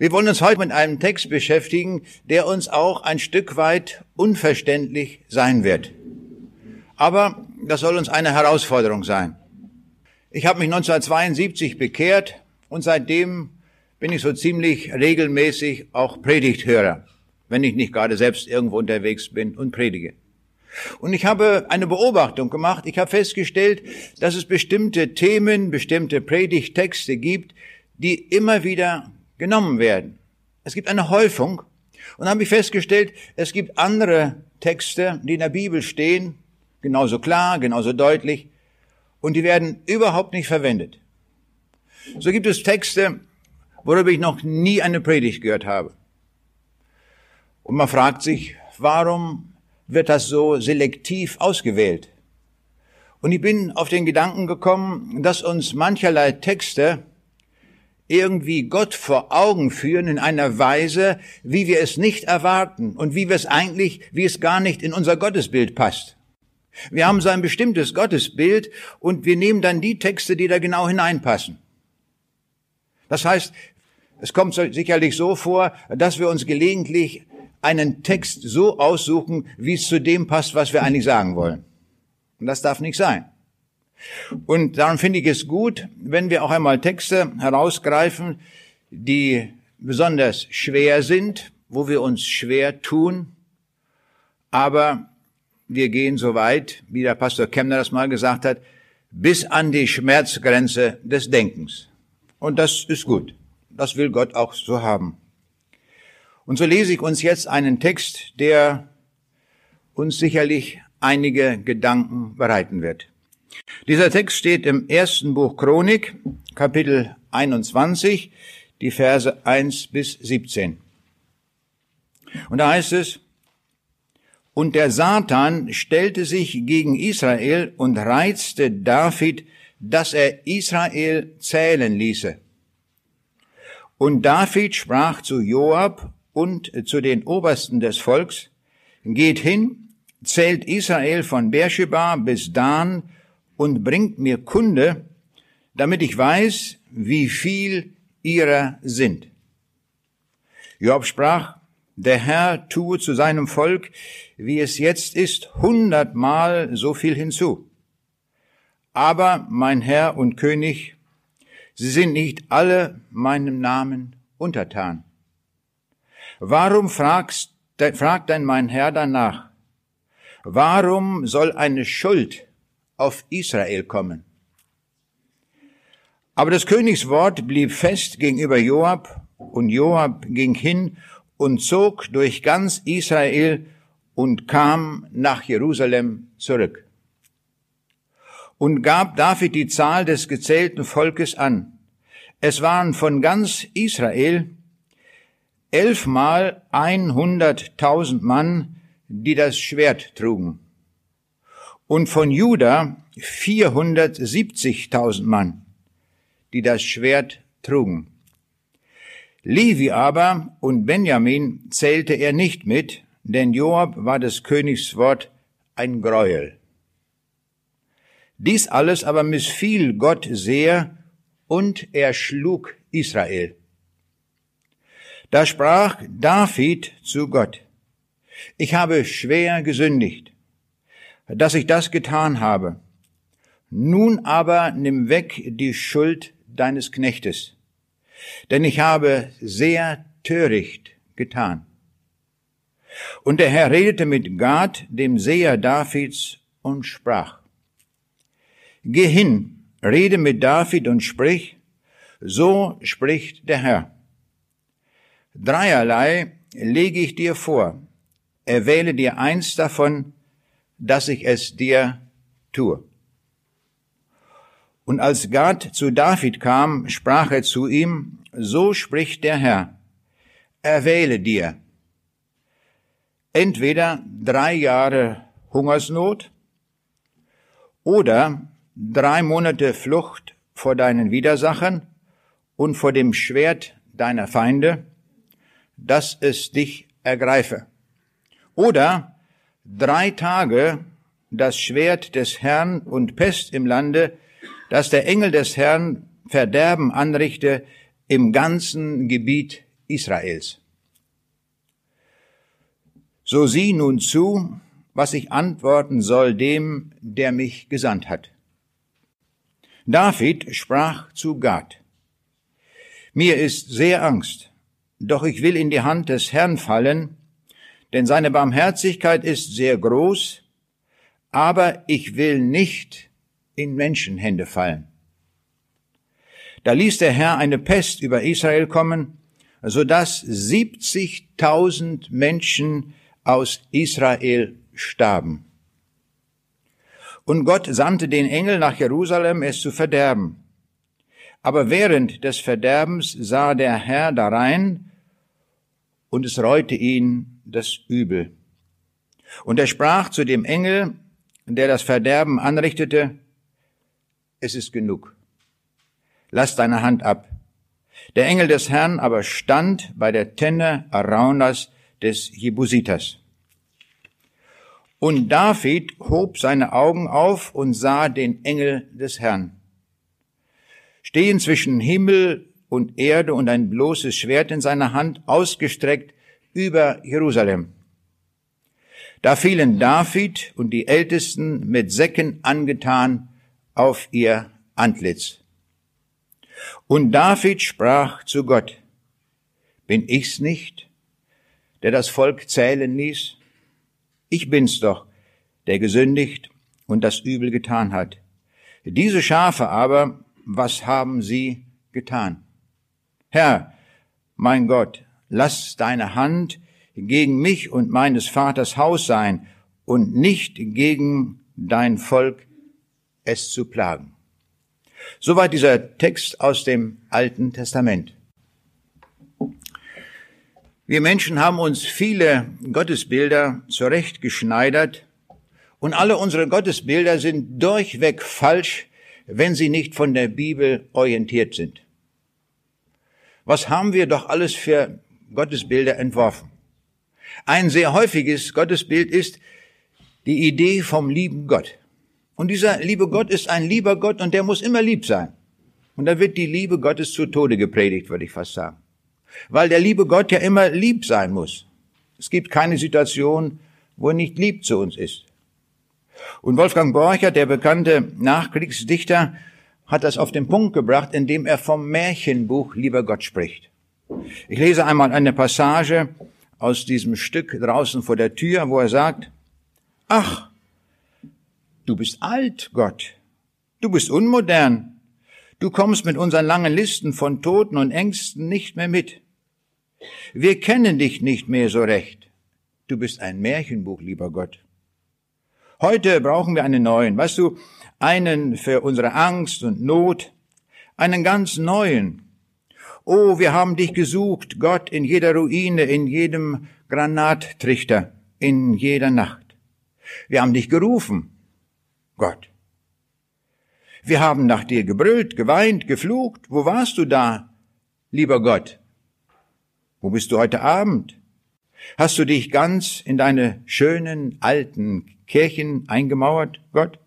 Wir wollen uns heute mit einem Text beschäftigen, der uns auch ein Stück weit unverständlich sein wird. Aber das soll uns eine Herausforderung sein. Ich habe mich 1972 bekehrt und seitdem bin ich so ziemlich regelmäßig auch Predigthörer, wenn ich nicht gerade selbst irgendwo unterwegs bin und predige. Und ich habe eine Beobachtung gemacht. Ich habe festgestellt, dass es bestimmte Themen, bestimmte Predigttexte gibt, die immer wieder genommen werden. Es gibt eine Häufung. Und dann habe ich festgestellt, es gibt andere Texte, die in der Bibel stehen, genauso klar, genauso deutlich, und die werden überhaupt nicht verwendet. So gibt es Texte, worüber ich noch nie eine Predigt gehört habe. Und man fragt sich, warum wird das so selektiv ausgewählt? Und ich bin auf den Gedanken gekommen, dass uns mancherlei Texte irgendwie Gott vor Augen führen in einer Weise, wie wir es nicht erwarten und wie wir es eigentlich, wie es gar nicht in unser Gottesbild passt. Wir haben so ein bestimmtes Gottesbild und wir nehmen dann die Texte, die da genau hineinpassen. Das heißt, es kommt sicherlich so vor, dass wir uns gelegentlich einen Text so aussuchen, wie es zu dem passt, was wir eigentlich sagen wollen. Und das darf nicht sein. Und darum finde ich es gut, wenn wir auch einmal Texte herausgreifen, die besonders schwer sind, wo wir uns schwer tun, aber wir gehen so weit, wie der Pastor Kemner das mal gesagt hat, bis an die Schmerzgrenze des Denkens. Und das ist gut. Das will Gott auch so haben. Und so lese ich uns jetzt einen Text, der uns sicherlich einige Gedanken bereiten wird. Dieser Text steht im ersten Buch Chronik, Kapitel 21, die Verse 1 bis 17. Und da heißt es, und der Satan stellte sich gegen Israel und reizte David, dass er Israel zählen ließe. Und David sprach zu Joab und zu den Obersten des Volks, geht hin, zählt Israel von Beersheba bis Dan und bringt mir Kunde, damit ich weiß, wie viel ihrer sind. Job sprach, der Herr tue zu seinem Volk, wie es jetzt ist, hundertmal so viel hinzu. Aber, mein Herr und König, sie sind nicht alle meinem Namen untertan. Warum fragst, fragt denn mein Herr danach? Warum soll eine Schuld auf Israel kommen. Aber das Königswort blieb fest gegenüber Joab, und Joab ging hin und zog durch ganz Israel und kam nach Jerusalem zurück. Und gab David die Zahl des gezählten Volkes an. Es waren von ganz Israel elfmal einhunderttausend Mann, die das Schwert trugen und von Juda 470.000 Mann, die das Schwert trugen. Levi aber und Benjamin zählte er nicht mit, denn Joab war des Königs Wort ein Gräuel. Dies alles aber missfiel Gott sehr, und er schlug Israel. Da sprach David zu Gott, ich habe schwer gesündigt dass ich das getan habe. Nun aber nimm weg die Schuld deines Knechtes, denn ich habe sehr töricht getan. Und der Herr redete mit Gad, dem Seher Davids, und sprach, Geh hin, rede mit David und sprich, so spricht der Herr. Dreierlei lege ich dir vor, erwähle dir eins davon, dass ich es dir tue. Und als Gad zu David kam, sprach er zu ihm, so spricht der Herr, erwähle dir entweder drei Jahre Hungersnot oder drei Monate Flucht vor deinen Widersachern und vor dem Schwert deiner Feinde, dass es dich ergreife. Oder drei Tage das Schwert des Herrn und Pest im Lande, dass der Engel des Herrn Verderben anrichte im ganzen Gebiet Israels. So sieh nun zu, was ich antworten soll dem, der mich gesandt hat. David sprach zu Gad, mir ist sehr Angst, doch ich will in die Hand des Herrn fallen, denn seine Barmherzigkeit ist sehr groß, aber ich will nicht in Menschenhände fallen. Da ließ der Herr eine Pest über Israel kommen, so dass 70.000 Menschen aus Israel starben. Und Gott sandte den Engel nach Jerusalem, es zu verderben. Aber während des Verderbens sah der Herr darein, und es reute ihn das Übel. Und er sprach zu dem Engel, der das Verderben anrichtete, es ist genug. Lass deine Hand ab. Der Engel des Herrn aber stand bei der Tenne Araunas des Jebusiters. Und David hob seine Augen auf und sah den Engel des Herrn. Stehen zwischen Himmel und Erde und ein bloßes Schwert in seiner Hand ausgestreckt über Jerusalem. Da fielen David und die Ältesten mit Säcken angetan auf ihr Antlitz. Und David sprach zu Gott, bin ich's nicht, der das Volk zählen ließ? Ich bin's doch, der gesündigt und das Übel getan hat. Diese Schafe aber, was haben sie getan? Herr, mein Gott, lass deine Hand gegen mich und meines Vaters Haus sein und nicht gegen dein Volk es zu plagen. Soweit dieser Text aus dem Alten Testament. Wir Menschen haben uns viele Gottesbilder zurechtgeschneidert und alle unsere Gottesbilder sind durchweg falsch, wenn sie nicht von der Bibel orientiert sind. Was haben wir doch alles für Gottesbilder entworfen? Ein sehr häufiges Gottesbild ist die Idee vom lieben Gott. Und dieser liebe Gott ist ein lieber Gott und der muss immer lieb sein. Und da wird die Liebe Gottes zu Tode gepredigt, würde ich fast sagen. Weil der liebe Gott ja immer lieb sein muss. Es gibt keine Situation, wo er nicht lieb zu uns ist. Und Wolfgang Borcher, der bekannte Nachkriegsdichter, hat das auf den Punkt gebracht, indem er vom Märchenbuch Lieber Gott spricht. Ich lese einmal eine Passage aus diesem Stück draußen vor der Tür, wo er sagt, Ach, Du bist alt, Gott. Du bist unmodern. Du kommst mit unseren langen Listen von Toten und Ängsten nicht mehr mit. Wir kennen dich nicht mehr so recht. Du bist ein Märchenbuch, lieber Gott. Heute brauchen wir einen neuen, weißt du, einen für unsere Angst und Not, einen ganz neuen. Oh, wir haben dich gesucht, Gott, in jeder Ruine, in jedem Granattrichter, in jeder Nacht. Wir haben dich gerufen, Gott. Wir haben nach dir gebrüllt, geweint, geflucht. Wo warst du da, lieber Gott? Wo bist du heute Abend? Hast du dich ganz in deine schönen alten Kirchen eingemauert, Gott?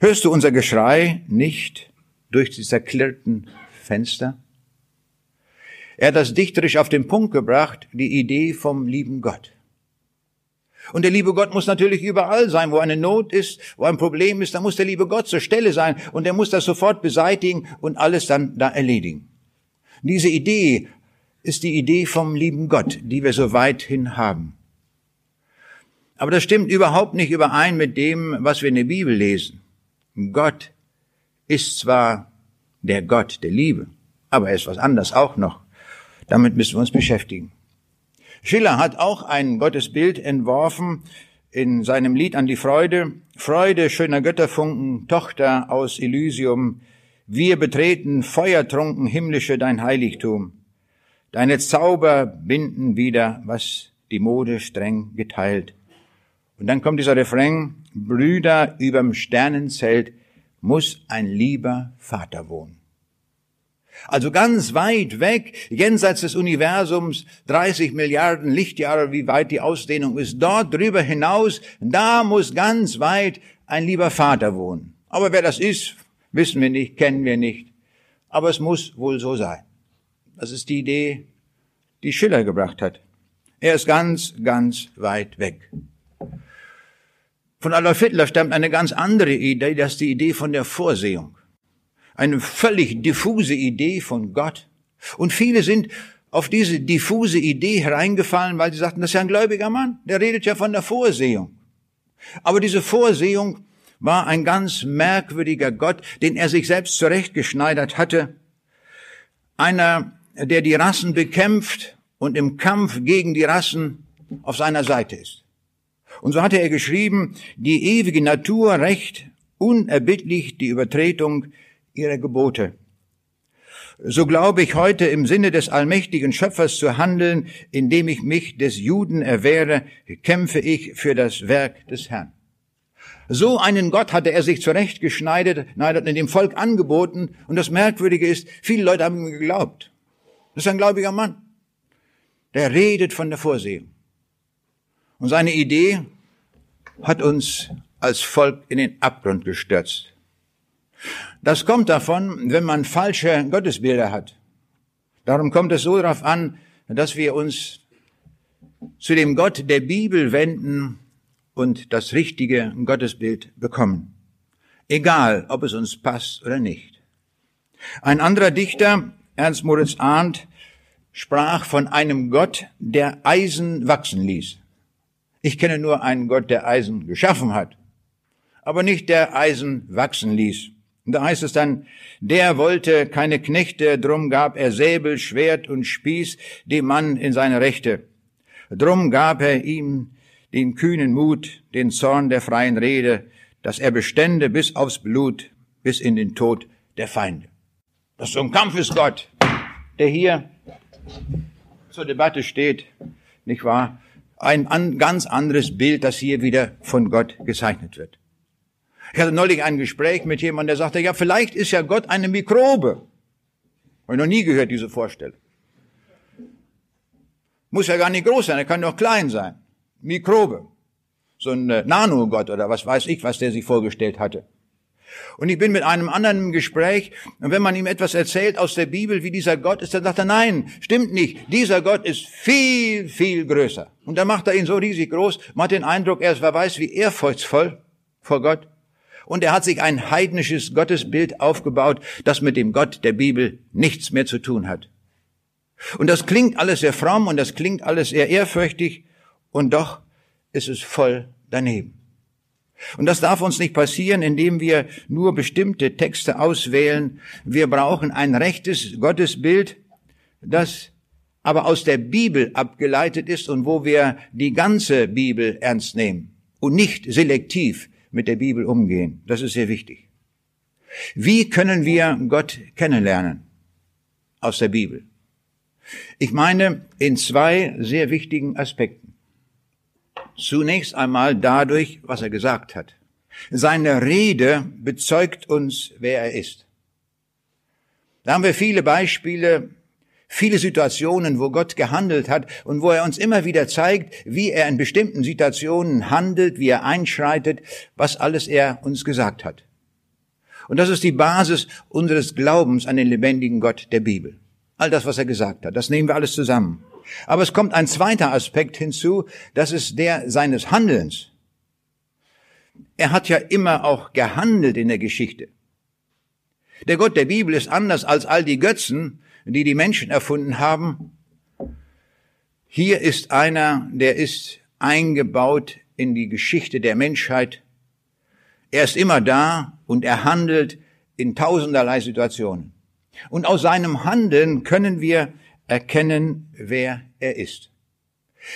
Hörst du unser Geschrei nicht durch die zerklirrten Fenster? Er hat das dichterisch auf den Punkt gebracht, die Idee vom lieben Gott. Und der liebe Gott muss natürlich überall sein, wo eine Not ist, wo ein Problem ist, da muss der liebe Gott zur Stelle sein und er muss das sofort beseitigen und alles dann da erledigen. Diese Idee ist die Idee vom lieben Gott, die wir so weithin haben. Aber das stimmt überhaupt nicht überein mit dem, was wir in der Bibel lesen. Gott ist zwar der Gott der Liebe, aber er ist was anderes auch noch. Damit müssen wir uns beschäftigen. Schiller hat auch ein Gottesbild entworfen in seinem Lied an die Freude. Freude, schöner Götterfunken, Tochter aus Elysium, wir betreten feuertrunken himmlische dein Heiligtum. Deine Zauber binden wieder, was die Mode streng geteilt. Und dann kommt dieser Refrain, Brüder überm Sternenzelt muss ein lieber Vater wohnen. Also ganz weit weg, jenseits des Universums, 30 Milliarden Lichtjahre, wie weit die Ausdehnung ist, dort drüber hinaus, da muss ganz weit ein lieber Vater wohnen. Aber wer das ist, wissen wir nicht, kennen wir nicht. Aber es muss wohl so sein. Das ist die Idee, die Schiller gebracht hat. Er ist ganz, ganz weit weg. Von Adolf Hitler stammt eine ganz andere Idee, das ist die Idee von der Vorsehung. Eine völlig diffuse Idee von Gott. Und viele sind auf diese diffuse Idee hereingefallen, weil sie sagten, das ist ja ein gläubiger Mann, der redet ja von der Vorsehung. Aber diese Vorsehung war ein ganz merkwürdiger Gott, den er sich selbst zurechtgeschneidert hatte. Einer, der die Rassen bekämpft und im Kampf gegen die Rassen auf seiner Seite ist. Und so hatte er geschrieben, die ewige Natur recht unerbittlich die Übertretung ihrer Gebote. So glaube ich heute im Sinne des allmächtigen Schöpfers zu handeln, indem ich mich des Juden erwehre, kämpfe ich für das Werk des Herrn. So einen Gott hatte er sich zurechtgeschneidet, und dem Volk angeboten. Und das Merkwürdige ist, viele Leute haben ihm geglaubt. Das ist ein gläubiger Mann. Der redet von der Vorsehung. Und seine Idee hat uns als Volk in den Abgrund gestürzt. Das kommt davon, wenn man falsche Gottesbilder hat. Darum kommt es so darauf an, dass wir uns zu dem Gott der Bibel wenden und das richtige Gottesbild bekommen. Egal, ob es uns passt oder nicht. Ein anderer Dichter, Ernst Moritz Arndt, sprach von einem Gott, der Eisen wachsen ließ. Ich kenne nur einen Gott, der Eisen geschaffen hat, aber nicht der Eisen wachsen ließ. Und da heißt es dann, der wollte keine Knechte, drum gab er Säbel, Schwert und Spieß dem Mann in seine Rechte. Drum gab er ihm den kühnen Mut, den Zorn der freien Rede, dass er bestände bis aufs Blut, bis in den Tod der Feinde. Das ist so ein Kampfesgott, der hier zur Debatte steht, nicht wahr? Ein an, ganz anderes Bild, das hier wieder von Gott gezeichnet wird. Ich hatte neulich ein Gespräch mit jemandem, der sagte, ja, vielleicht ist ja Gott eine Mikrobe. Habe ich noch nie gehört, diese Vorstellung. Muss ja gar nicht groß sein, er kann doch klein sein. Mikrobe. So ein äh, Nanogott oder was weiß ich, was der sich vorgestellt hatte. Und ich bin mit einem anderen im Gespräch, und wenn man ihm etwas erzählt aus der Bibel, wie dieser Gott ist, dann sagt er, nein, stimmt nicht, dieser Gott ist viel, viel größer. Und dann macht er ihn so riesig groß, man hat den Eindruck, er ist, wer weiß, wie ehrfurchtsvoll vor Gott. Und er hat sich ein heidnisches Gottesbild aufgebaut, das mit dem Gott der Bibel nichts mehr zu tun hat. Und das klingt alles sehr fromm und das klingt alles sehr ehrfürchtig und doch ist es voll daneben. Und das darf uns nicht passieren, indem wir nur bestimmte Texte auswählen. Wir brauchen ein rechtes Gottesbild, das aber aus der Bibel abgeleitet ist und wo wir die ganze Bibel ernst nehmen und nicht selektiv mit der Bibel umgehen. Das ist sehr wichtig. Wie können wir Gott kennenlernen aus der Bibel? Ich meine in zwei sehr wichtigen Aspekten. Zunächst einmal dadurch, was er gesagt hat. Seine Rede bezeugt uns, wer er ist. Da haben wir viele Beispiele, viele Situationen, wo Gott gehandelt hat und wo er uns immer wieder zeigt, wie er in bestimmten Situationen handelt, wie er einschreitet, was alles er uns gesagt hat. Und das ist die Basis unseres Glaubens an den lebendigen Gott der Bibel. All das, was er gesagt hat, das nehmen wir alles zusammen. Aber es kommt ein zweiter Aspekt hinzu, das ist der seines Handelns. Er hat ja immer auch gehandelt in der Geschichte. Der Gott der Bibel ist anders als all die Götzen, die die Menschen erfunden haben. Hier ist einer, der ist eingebaut in die Geschichte der Menschheit. Er ist immer da und er handelt in tausenderlei Situationen. Und aus seinem Handeln können wir erkennen, wer er ist.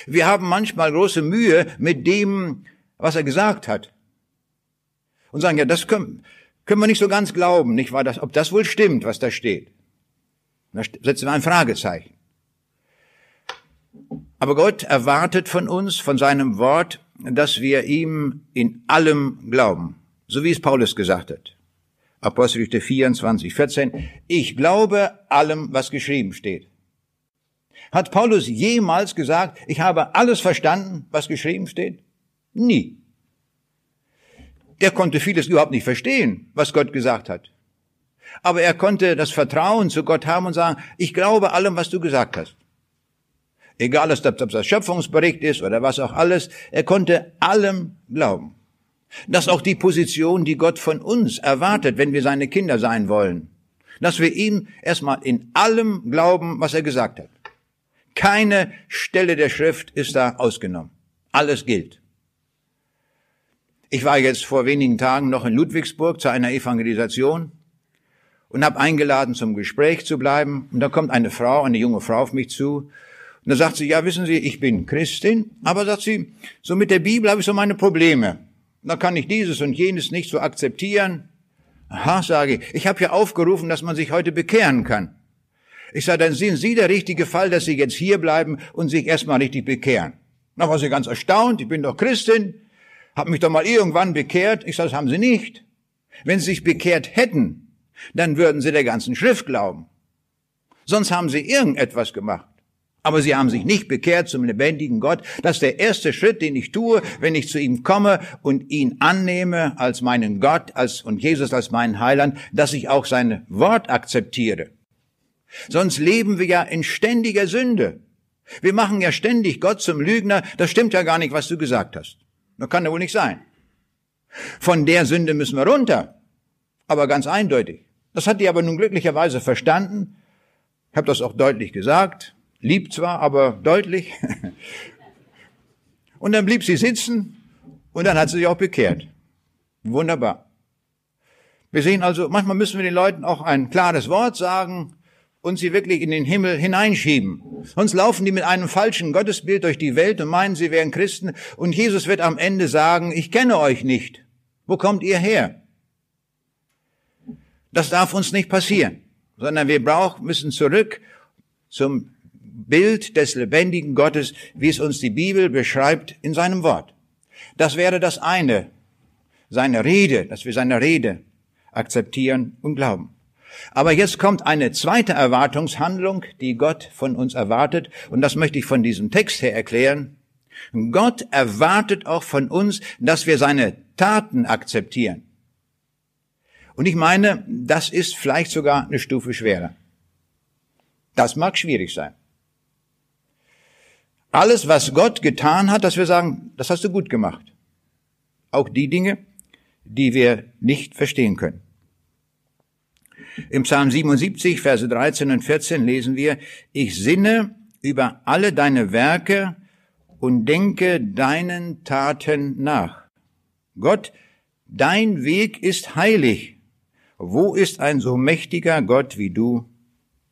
Wir haben manchmal große Mühe mit dem, was er gesagt hat. Und sagen, ja, das können, können wir nicht so ganz glauben, nicht wahr, ob das wohl stimmt, was da steht. Da setzen wir ein Fragezeichen. Aber Gott erwartet von uns, von seinem Wort, dass wir ihm in allem glauben. So wie es Paulus gesagt hat. Apostelgeschichte 24, 14. Ich glaube allem, was geschrieben steht. Hat Paulus jemals gesagt, ich habe alles verstanden, was geschrieben steht? Nie. Der konnte vieles überhaupt nicht verstehen, was Gott gesagt hat. Aber er konnte das Vertrauen zu Gott haben und sagen, ich glaube allem, was du gesagt hast. Egal, ob das Schöpfungsbericht ist oder was auch alles, er konnte allem glauben. Das ist auch die Position, die Gott von uns erwartet, wenn wir seine Kinder sein wollen. Dass wir ihm erstmal in allem glauben, was er gesagt hat. Keine Stelle der Schrift ist da ausgenommen. Alles gilt. Ich war jetzt vor wenigen Tagen noch in Ludwigsburg zu einer Evangelisation und habe eingeladen, zum Gespräch zu bleiben. Und da kommt eine Frau, eine junge Frau auf mich zu. Und da sagt sie, ja, wissen Sie, ich bin Christin, aber sagt sie, so mit der Bibel habe ich so meine Probleme. Da kann ich dieses und jenes nicht so akzeptieren. Aha, sage ich, ich habe ja aufgerufen, dass man sich heute bekehren kann. Ich sage, dann sind Sie der richtige Fall, dass Sie jetzt hier bleiben und sich erstmal richtig bekehren. Da war sie ganz erstaunt, ich bin doch Christin, habe mich doch mal irgendwann bekehrt. Ich sage, das haben Sie nicht. Wenn Sie sich bekehrt hätten, dann würden Sie der ganzen Schrift glauben. Sonst haben Sie irgendetwas gemacht. Aber sie haben sich nicht bekehrt zum lebendigen Gott. Das ist der erste Schritt, den ich tue, wenn ich zu ihm komme und ihn annehme als meinen Gott als, und Jesus als meinen Heiland, dass ich auch sein Wort akzeptiere. Sonst leben wir ja in ständiger Sünde. Wir machen ja ständig Gott zum Lügner. Das stimmt ja gar nicht, was du gesagt hast. Das kann ja wohl nicht sein. Von der Sünde müssen wir runter. Aber ganz eindeutig. Das hat die aber nun glücklicherweise verstanden. Ich habe das auch deutlich gesagt. Lieb zwar, aber deutlich. Und dann blieb sie sitzen und dann hat sie sich auch bekehrt. Wunderbar. Wir sehen also, manchmal müssen wir den Leuten auch ein klares Wort sagen und sie wirklich in den Himmel hineinschieben. Sonst laufen die mit einem falschen Gottesbild durch die Welt und meinen, sie wären Christen und Jesus wird am Ende sagen, ich kenne euch nicht. Wo kommt ihr her? Das darf uns nicht passieren, sondern wir brauchen, müssen zurück zum Bild des lebendigen Gottes, wie es uns die Bibel beschreibt in seinem Wort. Das wäre das eine, seine Rede, dass wir seine Rede akzeptieren und glauben. Aber jetzt kommt eine zweite Erwartungshandlung, die Gott von uns erwartet, und das möchte ich von diesem Text her erklären. Gott erwartet auch von uns, dass wir seine Taten akzeptieren. Und ich meine, das ist vielleicht sogar eine Stufe schwerer. Das mag schwierig sein. Alles, was Gott getan hat, dass wir sagen, das hast du gut gemacht. Auch die Dinge, die wir nicht verstehen können. Im Psalm 77, Verse 13 und 14 lesen wir, ich sinne über alle deine Werke und denke deinen Taten nach. Gott, dein Weg ist heilig. Wo ist ein so mächtiger Gott wie du,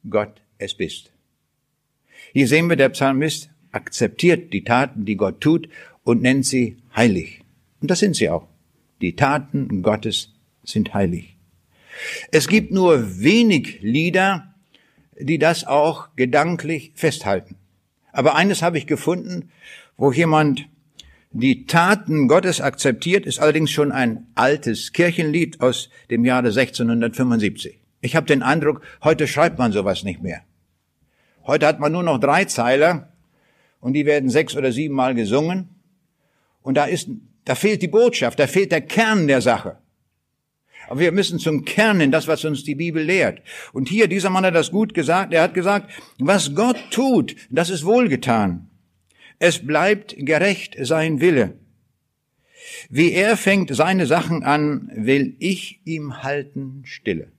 Gott es bist? Hier sehen wir, der Psalmist akzeptiert die Taten, die Gott tut und nennt sie heilig. Und das sind sie auch. Die Taten Gottes sind heilig. Es gibt nur wenig Lieder, die das auch gedanklich festhalten. Aber eines habe ich gefunden, wo jemand die Taten Gottes akzeptiert, ist allerdings schon ein altes Kirchenlied aus dem Jahre 1675. Ich habe den Eindruck, heute schreibt man sowas nicht mehr. Heute hat man nur noch drei Zeiler und die werden sechs oder sieben Mal gesungen. Und da ist, da fehlt die Botschaft, da fehlt der Kern der Sache. Aber wir müssen zum Kern in das, was uns die Bibel lehrt. Und hier, dieser Mann hat das gut gesagt. Er hat gesagt, was Gott tut, das ist wohlgetan. Es bleibt gerecht sein Wille. Wie er fängt seine Sachen an, will ich ihm halten stille.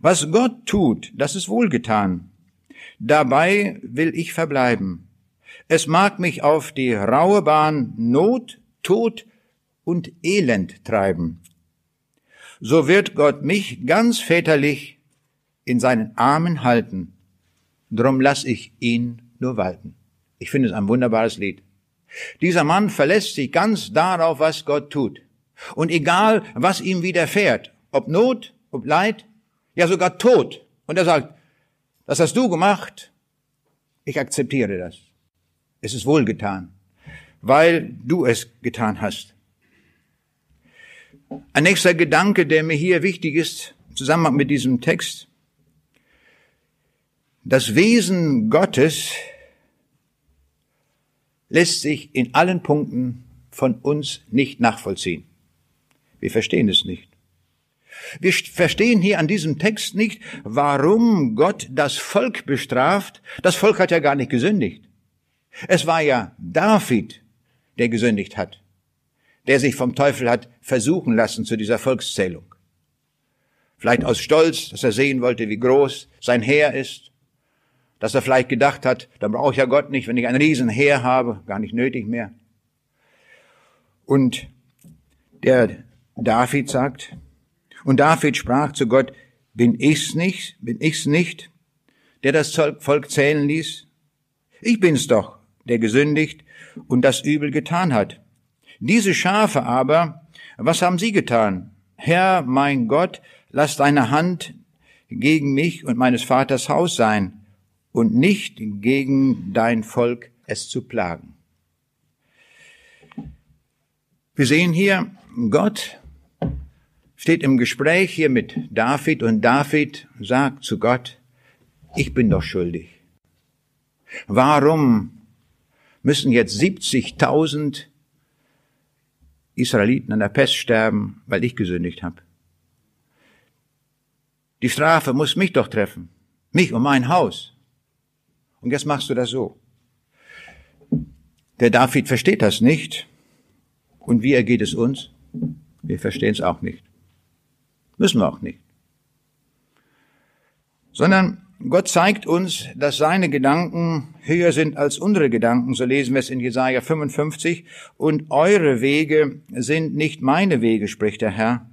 Was Gott tut, das ist wohlgetan. Dabei will ich verbleiben. Es mag mich auf die raue Bahn Not, Tod und Elend treiben so wird Gott mich ganz väterlich in seinen Armen halten. Drum lass ich ihn nur walten. Ich finde es ein wunderbares Lied. Dieser Mann verlässt sich ganz darauf, was Gott tut. Und egal, was ihm widerfährt, ob Not, ob Leid, ja sogar Tod. Und er sagt, das hast du gemacht, ich akzeptiere das. Es ist wohlgetan, weil du es getan hast. Ein nächster Gedanke, der mir hier wichtig ist, im Zusammenhang mit diesem Text. Das Wesen Gottes lässt sich in allen Punkten von uns nicht nachvollziehen. Wir verstehen es nicht. Wir verstehen hier an diesem Text nicht, warum Gott das Volk bestraft. Das Volk hat ja gar nicht gesündigt. Es war ja David, der gesündigt hat, der sich vom Teufel hat versuchen lassen zu dieser Volkszählung. Vielleicht aus Stolz, dass er sehen wollte, wie groß sein Heer ist, dass er vielleicht gedacht hat, dann brauche ich ja Gott nicht, wenn ich ein Riesenheer habe, gar nicht nötig mehr. Und der David sagt, und David sprach zu Gott, bin ich's nicht, bin ich's nicht, der das Volk zählen ließ? Ich bin's doch, der gesündigt und das Übel getan hat. Diese Schafe aber, was haben sie getan? Herr, mein Gott, lass deine Hand gegen mich und meines Vaters Haus sein und nicht gegen dein Volk es zu plagen. Wir sehen hier, Gott steht im Gespräch hier mit David und David sagt zu Gott, ich bin doch schuldig. Warum müssen jetzt 70.000 Israeliten an der Pest sterben, weil ich gesündigt habe? Die Strafe muss mich doch treffen, mich und mein Haus. Und jetzt machst du das so. Der David versteht das nicht. Und wie ergeht es uns? Wir verstehen es auch nicht. Müssen wir auch nicht. Sondern Gott zeigt uns, dass seine Gedanken höher sind als unsere Gedanken. So lesen wir es in Jesaja 55. Und eure Wege sind nicht meine Wege, spricht der Herr.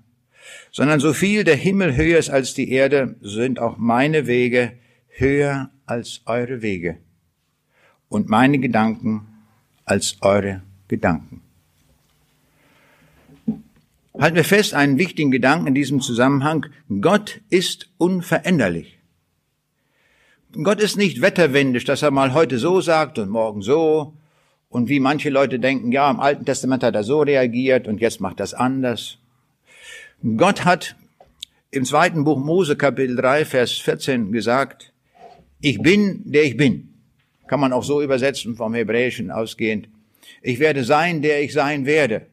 Sondern so viel der Himmel höher ist als die Erde, sind auch meine Wege höher als eure Wege. Und meine Gedanken als eure Gedanken. Halten wir fest einen wichtigen Gedanken in diesem Zusammenhang. Gott ist unveränderlich. Gott ist nicht wetterwendisch, dass er mal heute so sagt und morgen so. Und wie manche Leute denken, ja, im Alten Testament hat er so reagiert und jetzt macht das anders. Gott hat im zweiten Buch Mose Kapitel 3 Vers 14 gesagt, ich bin, der ich bin. Kann man auch so übersetzen vom Hebräischen ausgehend. Ich werde sein, der ich sein werde.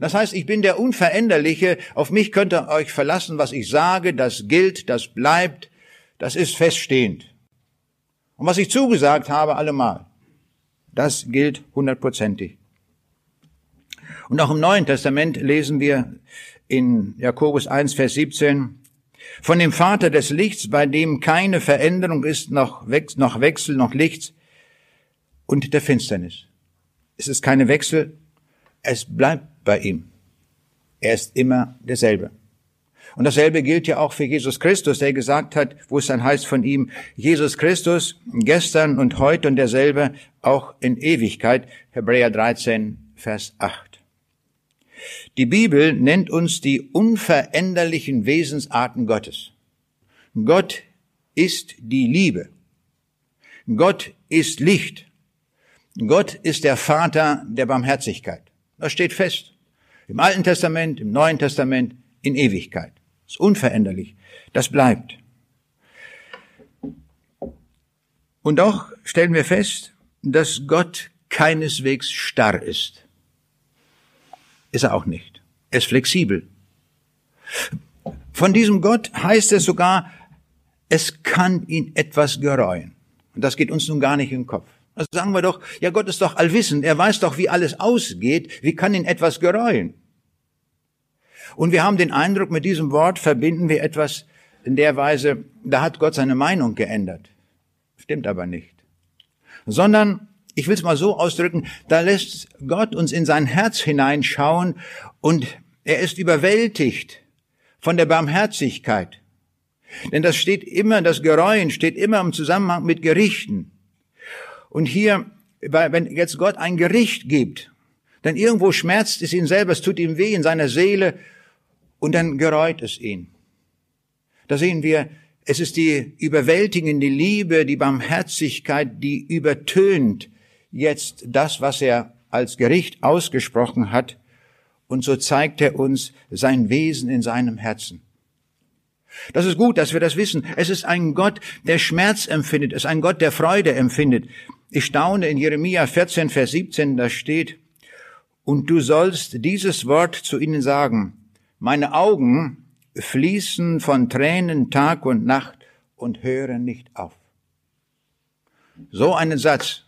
Das heißt, ich bin der Unveränderliche, auf mich könnt ihr euch verlassen, was ich sage, das gilt, das bleibt, das ist feststehend. Und was ich zugesagt habe, allemal, das gilt hundertprozentig. Und auch im Neuen Testament lesen wir in Jakobus 1, Vers 17, von dem Vater des Lichts, bei dem keine Veränderung ist, noch, Wechsel, noch Licht und der Finsternis. Es ist keine Wechsel, es bleibt bei ihm. Er ist immer derselbe. Und dasselbe gilt ja auch für Jesus Christus, der gesagt hat, wo es dann heißt von ihm, Jesus Christus, gestern und heute und derselbe, auch in Ewigkeit, Hebräer 13, Vers 8. Die Bibel nennt uns die unveränderlichen Wesensarten Gottes. Gott ist die Liebe. Gott ist Licht. Gott ist der Vater der Barmherzigkeit. Das steht fest. Im Alten Testament, im Neuen Testament, in Ewigkeit. Das ist unveränderlich. Das bleibt. Und doch stellen wir fest, dass Gott keineswegs starr ist. Ist er auch nicht. Er ist flexibel. Von diesem Gott heißt es sogar, es kann ihn etwas gereuen. Und das geht uns nun gar nicht in den Kopf. Also sagen wir doch, ja, Gott ist doch allwissend, er weiß doch, wie alles ausgeht, wie kann ihn etwas gereuen? Und wir haben den Eindruck, mit diesem Wort verbinden wir etwas in der Weise, da hat Gott seine Meinung geändert. Stimmt aber nicht. Sondern, ich will es mal so ausdrücken, da lässt Gott uns in sein Herz hineinschauen und er ist überwältigt von der Barmherzigkeit. Denn das steht immer, das Gereuen steht immer im Zusammenhang mit Gerichten. Und hier, wenn jetzt Gott ein Gericht gibt, dann irgendwo schmerzt es ihn selber, es tut ihm weh in seiner Seele und dann gereut es ihn. Da sehen wir, es ist die überwältigende Liebe, die Barmherzigkeit, die übertönt jetzt das, was er als Gericht ausgesprochen hat. Und so zeigt er uns sein Wesen in seinem Herzen. Das ist gut, dass wir das wissen. Es ist ein Gott, der Schmerz empfindet. Es ist ein Gott, der Freude empfindet. Ich staune in Jeremia 14, Vers 17, da steht, und du sollst dieses Wort zu ihnen sagen. Meine Augen fließen von Tränen Tag und Nacht und hören nicht auf. So einen Satz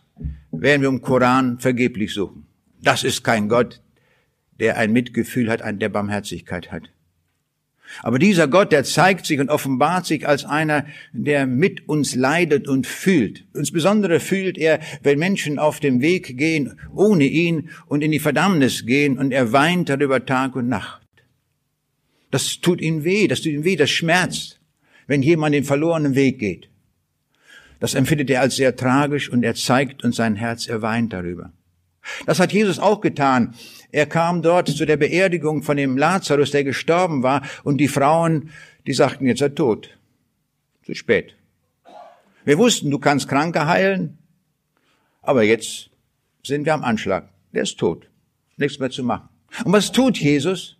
werden wir im Koran vergeblich suchen. Das ist kein Gott, der ein Mitgefühl hat, der Barmherzigkeit hat. Aber dieser Gott, der zeigt sich und offenbart sich als einer, der mit uns leidet und fühlt. Insbesondere fühlt er, wenn Menschen auf dem Weg gehen ohne ihn und in die Verdammnis gehen und er weint darüber Tag und Nacht. Das tut ihm weh, das tut ihm weh, das schmerzt, wenn jemand den verlorenen Weg geht. Das empfindet er als sehr tragisch und er zeigt uns sein Herz, er weint darüber. Das hat Jesus auch getan. Er kam dort zu der Beerdigung von dem Lazarus, der gestorben war, und die Frauen, die sagten, jetzt er tot. Zu spät. Wir wussten, du kannst Kranke heilen, aber jetzt sind wir am Anschlag. Der ist tot. Nichts mehr zu machen. Und was tut Jesus?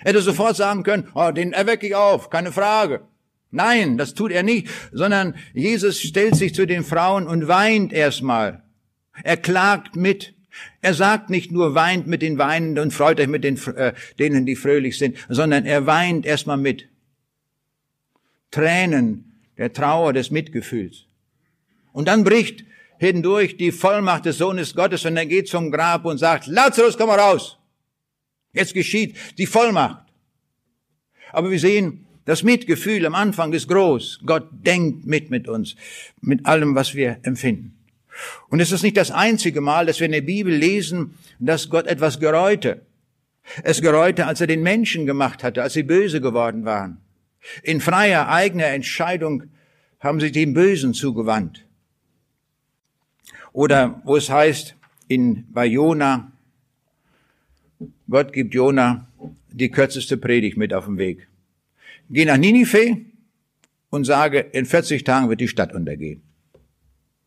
Er hätte sofort sagen können, oh, den erwecke ich auf, keine Frage. Nein, das tut er nicht, sondern Jesus stellt sich zu den Frauen und weint erstmal. Er klagt mit. Er sagt nicht nur weint mit den Weinenden und freut euch mit den, äh, denen, die fröhlich sind, sondern er weint erstmal mit. Tränen der Trauer, des Mitgefühls. Und dann bricht hindurch die Vollmacht des Sohnes Gottes und er geht zum Grab und sagt, Lazarus, komm mal raus. Jetzt geschieht die Vollmacht. Aber wir sehen, das Mitgefühl am Anfang ist groß. Gott denkt mit mit uns, mit allem, was wir empfinden. Und es ist nicht das einzige Mal, dass wir in der Bibel lesen, dass Gott etwas gereute. Es gereute, als er den Menschen gemacht hatte, als sie böse geworden waren. In freier eigener Entscheidung haben sie dem Bösen zugewandt. Oder wo es heißt, in, bei Jona, Gott gibt Jona die kürzeste Predigt mit auf den Weg. Geh nach Ninive und sage, in 40 Tagen wird die Stadt untergehen.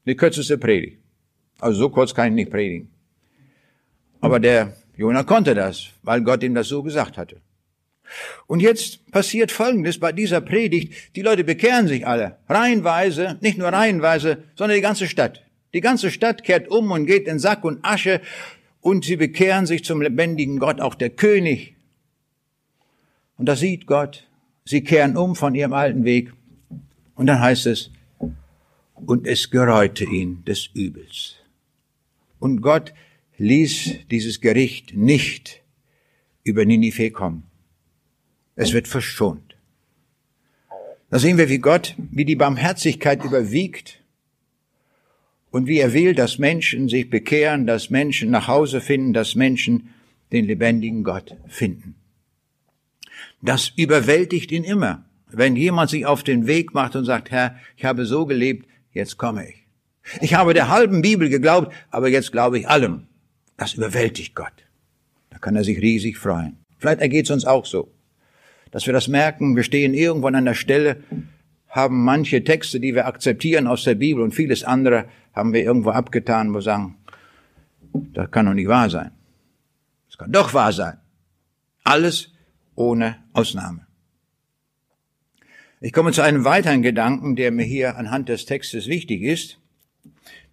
Die kürzeste Predigt. Also so kurz kann ich nicht predigen. Aber der Jona konnte das, weil Gott ihm das so gesagt hatte. Und jetzt passiert Folgendes bei dieser Predigt. Die Leute bekehren sich alle. Reihenweise, nicht nur reihenweise, sondern die ganze Stadt. Die ganze Stadt kehrt um und geht in Sack und Asche und sie bekehren sich zum lebendigen Gott, auch der König. Und da sieht Gott, sie kehren um von ihrem alten Weg. Und dann heißt es, und es gereute ihn des Übels. Und Gott ließ dieses Gericht nicht über Ninive kommen. Es wird verschont. Da sehen wir, wie Gott, wie die Barmherzigkeit überwiegt und wie er will, dass Menschen sich bekehren, dass Menschen nach Hause finden, dass Menschen den lebendigen Gott finden. Das überwältigt ihn immer. Wenn jemand sich auf den Weg macht und sagt, Herr, ich habe so gelebt, jetzt komme ich. Ich habe der halben Bibel geglaubt, aber jetzt glaube ich allem. Das überwältigt Gott. Da kann er sich riesig freuen. Vielleicht ergeht es uns auch so, dass wir das merken, wir stehen irgendwo an einer Stelle, haben manche Texte, die wir akzeptieren aus der Bibel und vieles andere haben wir irgendwo abgetan, wo wir sagen, das kann doch nicht wahr sein. Es kann doch wahr sein. Alles ohne Ausnahme. Ich komme zu einem weiteren Gedanken, der mir hier anhand des Textes wichtig ist.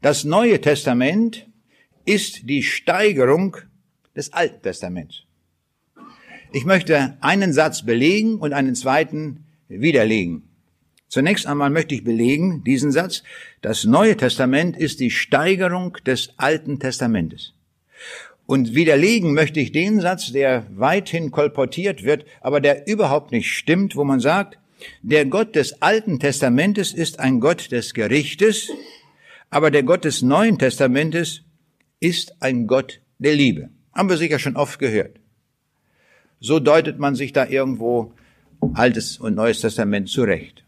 Das Neue Testament ist die Steigerung des Alten Testaments. Ich möchte einen Satz belegen und einen zweiten widerlegen. Zunächst einmal möchte ich belegen, diesen Satz, das Neue Testament ist die Steigerung des Alten Testamentes. Und widerlegen möchte ich den Satz, der weithin kolportiert wird, aber der überhaupt nicht stimmt, wo man sagt, der Gott des Alten Testamentes ist ein Gott des Gerichtes, aber der Gott des Neuen Testamentes ist ein Gott der Liebe. Haben wir sicher schon oft gehört. So deutet man sich da irgendwo Altes und Neues Testament zurecht.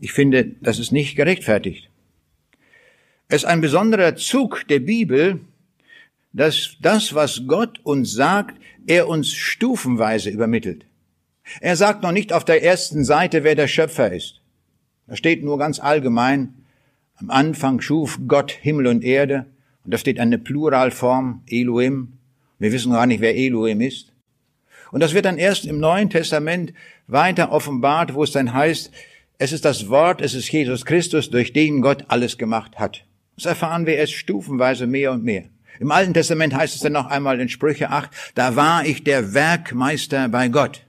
Ich finde, das ist nicht gerechtfertigt. Es ist ein besonderer Zug der Bibel, dass das, was Gott uns sagt, er uns stufenweise übermittelt. Er sagt noch nicht auf der ersten Seite, wer der Schöpfer ist. Da steht nur ganz allgemein, am Anfang schuf Gott Himmel und Erde, und da steht eine Pluralform, Elohim. Wir wissen gar nicht, wer Elohim ist. Und das wird dann erst im Neuen Testament weiter offenbart, wo es dann heißt, es ist das Wort, es ist Jesus Christus, durch den Gott alles gemacht hat. Das erfahren wir erst stufenweise mehr und mehr. Im Alten Testament heißt es dann noch einmal in Sprüche 8, da war ich der Werkmeister bei Gott.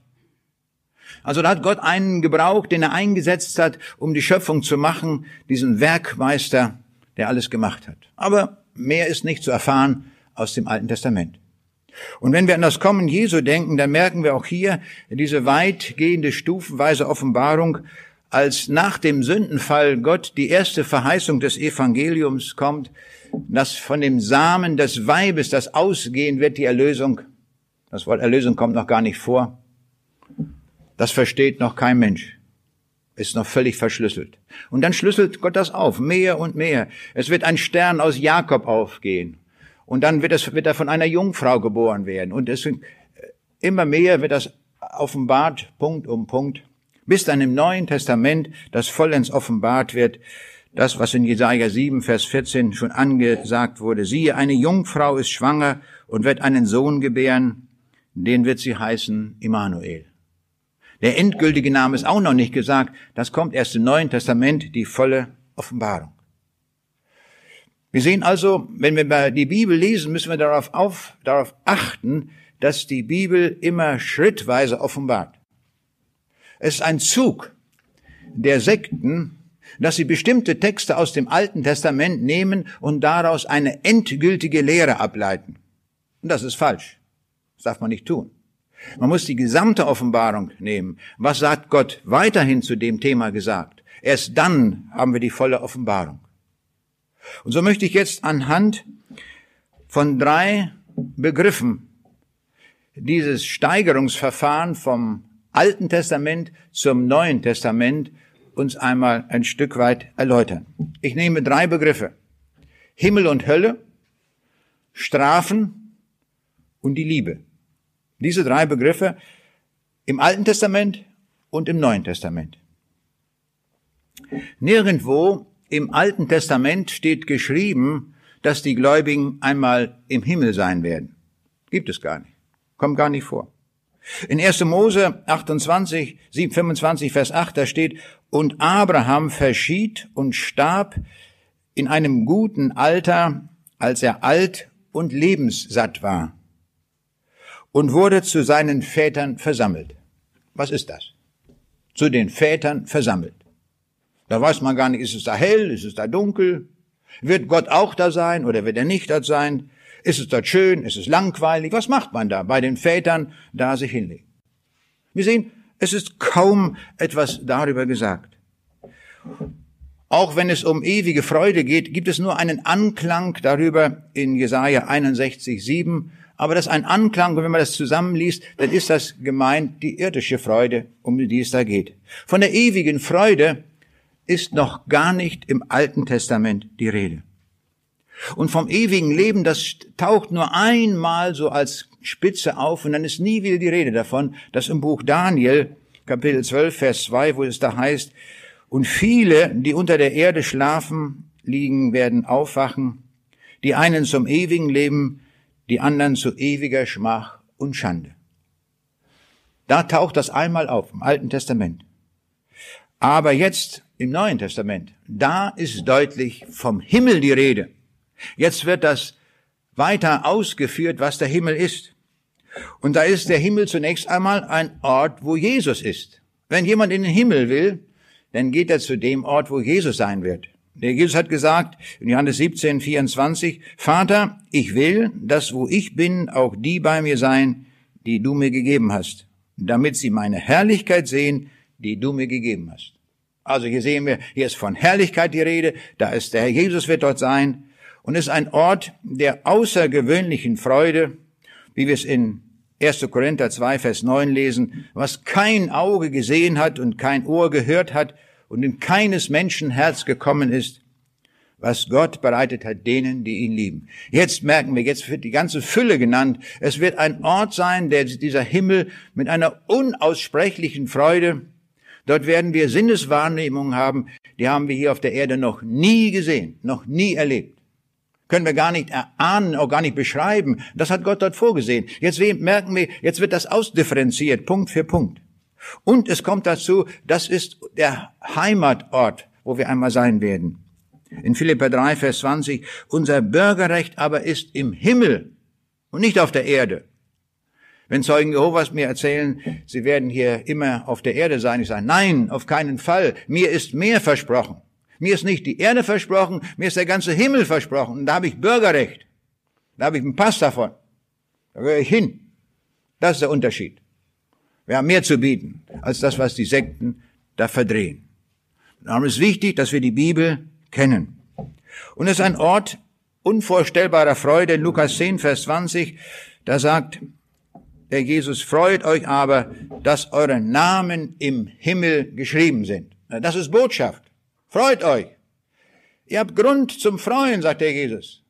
Also da hat Gott einen gebraucht, den er eingesetzt hat, um die Schöpfung zu machen, diesen Werkmeister, der alles gemacht hat. Aber mehr ist nicht zu erfahren aus dem Alten Testament. Und wenn wir an das Kommen Jesu denken, dann merken wir auch hier diese weitgehende stufenweise Offenbarung, als nach dem Sündenfall Gott die erste Verheißung des Evangeliums kommt, dass von dem Samen des Weibes, das ausgehen wird, die Erlösung, das Wort Erlösung kommt noch gar nicht vor, das versteht noch kein Mensch. Ist noch völlig verschlüsselt. Und dann schlüsselt Gott das auf, mehr und mehr. Es wird ein Stern aus Jakob aufgehen. Und dann wird, es, wird er von einer Jungfrau geboren werden. Und es, immer mehr wird das offenbart, Punkt um Punkt, bis dann im Neuen Testament das vollends offenbart wird, das, was in Jesaja 7, Vers 14 schon angesagt wurde. Siehe, eine Jungfrau ist schwanger und wird einen Sohn gebären, den wird sie heißen Immanuel. Der endgültige Name ist auch noch nicht gesagt. Das kommt erst im Neuen Testament, die volle Offenbarung. Wir sehen also, wenn wir die Bibel lesen, müssen wir darauf, auf, darauf achten, dass die Bibel immer schrittweise offenbart. Es ist ein Zug der Sekten, dass sie bestimmte Texte aus dem Alten Testament nehmen und daraus eine endgültige Lehre ableiten. Und das ist falsch. Das darf man nicht tun. Man muss die gesamte Offenbarung nehmen. Was sagt Gott weiterhin zu dem Thema gesagt? Erst dann haben wir die volle Offenbarung. Und so möchte ich jetzt anhand von drei Begriffen dieses Steigerungsverfahren vom Alten Testament zum Neuen Testament uns einmal ein Stück weit erläutern. Ich nehme drei Begriffe. Himmel und Hölle, Strafen und die Liebe. Diese drei Begriffe im Alten Testament und im Neuen Testament. Nirgendwo im Alten Testament steht geschrieben, dass die Gläubigen einmal im Himmel sein werden. Gibt es gar nicht. Kommt gar nicht vor. In 1. Mose 28, 25, Vers 8, da steht, und Abraham verschied und starb in einem guten Alter, als er alt und lebenssatt war und wurde zu seinen Vätern versammelt. Was ist das? Zu den Vätern versammelt. Da weiß man gar nicht, ist es da hell, ist es da dunkel? Wird Gott auch da sein oder wird er nicht da sein? Ist es dort schön, ist es langweilig? Was macht man da bei den Vätern, da sich hinlegen? Wir sehen, es ist kaum etwas darüber gesagt. Auch wenn es um ewige Freude geht, gibt es nur einen Anklang darüber in Jesaja 61, 7, aber das ist ein Anklang, und wenn man das zusammenliest, dann ist das gemeint die irdische Freude, um die es da geht. Von der ewigen Freude ist noch gar nicht im Alten Testament die Rede. Und vom ewigen Leben, das taucht nur einmal so als Spitze auf und dann ist nie wieder die Rede davon, dass im Buch Daniel, Kapitel 12, Vers 2, wo es da heißt, und viele, die unter der Erde schlafen, liegen, werden aufwachen, die einen zum ewigen Leben, die anderen zu ewiger Schmach und Schande. Da taucht das einmal auf im Alten Testament. Aber jetzt im Neuen Testament, da ist deutlich vom Himmel die Rede. Jetzt wird das weiter ausgeführt, was der Himmel ist. Und da ist der Himmel zunächst einmal ein Ort, wo Jesus ist. Wenn jemand in den Himmel will, dann geht er zu dem Ort, wo Jesus sein wird. Der Jesus hat gesagt in Johannes 17, 24, Vater, ich will, dass wo ich bin, auch die bei mir sein, die du mir gegeben hast, damit sie meine Herrlichkeit sehen, die du mir gegeben hast. Also hier sehen wir, hier ist von Herrlichkeit die Rede, da ist der Herr Jesus wird dort sein und ist ein Ort der außergewöhnlichen Freude, wie wir es in 1. Korinther 2, Vers 9 lesen, was kein Auge gesehen hat und kein Ohr gehört hat und in keines Menschen Herz gekommen ist, was Gott bereitet hat denen, die ihn lieben. Jetzt merken wir, jetzt wird die ganze Fülle genannt. Es wird ein Ort sein, der dieser Himmel mit einer unaussprechlichen Freude. Dort werden wir Sinneswahrnehmungen haben, die haben wir hier auf der Erde noch nie gesehen, noch nie erlebt. Können wir gar nicht erahnen, auch gar nicht beschreiben. Das hat Gott dort vorgesehen. Jetzt merken wir, jetzt wird das ausdifferenziert, Punkt für Punkt. Und es kommt dazu, das ist der Heimatort, wo wir einmal sein werden. In Philippa 3, Vers 20, unser Bürgerrecht aber ist im Himmel und nicht auf der Erde. Wenn Zeugen Jehovas mir erzählen, sie werden hier immer auf der Erde sein, ich sage, nein, auf keinen Fall. Mir ist mehr versprochen. Mir ist nicht die Erde versprochen, mir ist der ganze Himmel versprochen. Und da habe ich Bürgerrecht. Da habe ich einen Pass davon. Da gehöre ich hin. Das ist der Unterschied. Wir haben mehr zu bieten, als das, was die Sekten da verdrehen. Darum ist wichtig, dass wir die Bibel kennen. Und es ist ein Ort unvorstellbarer Freude in Lukas 10, Vers 20. Da sagt der Jesus, freut euch aber, dass eure Namen im Himmel geschrieben sind. Das ist Botschaft. Freut euch. Ihr habt Grund zum Freuen, sagt der Jesus.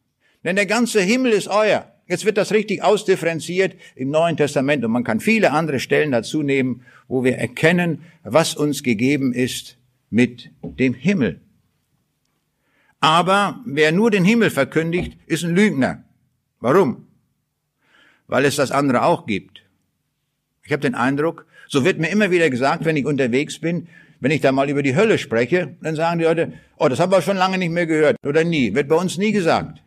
Denn der ganze Himmel ist euer. Jetzt wird das richtig ausdifferenziert im Neuen Testament und man kann viele andere Stellen dazu nehmen, wo wir erkennen, was uns gegeben ist mit dem Himmel. Aber wer nur den Himmel verkündigt, ist ein Lügner. Warum? Weil es das andere auch gibt. Ich habe den Eindruck, so wird mir immer wieder gesagt, wenn ich unterwegs bin, wenn ich da mal über die Hölle spreche, dann sagen die Leute, oh, das haben wir schon lange nicht mehr gehört oder nie, wird bei uns nie gesagt.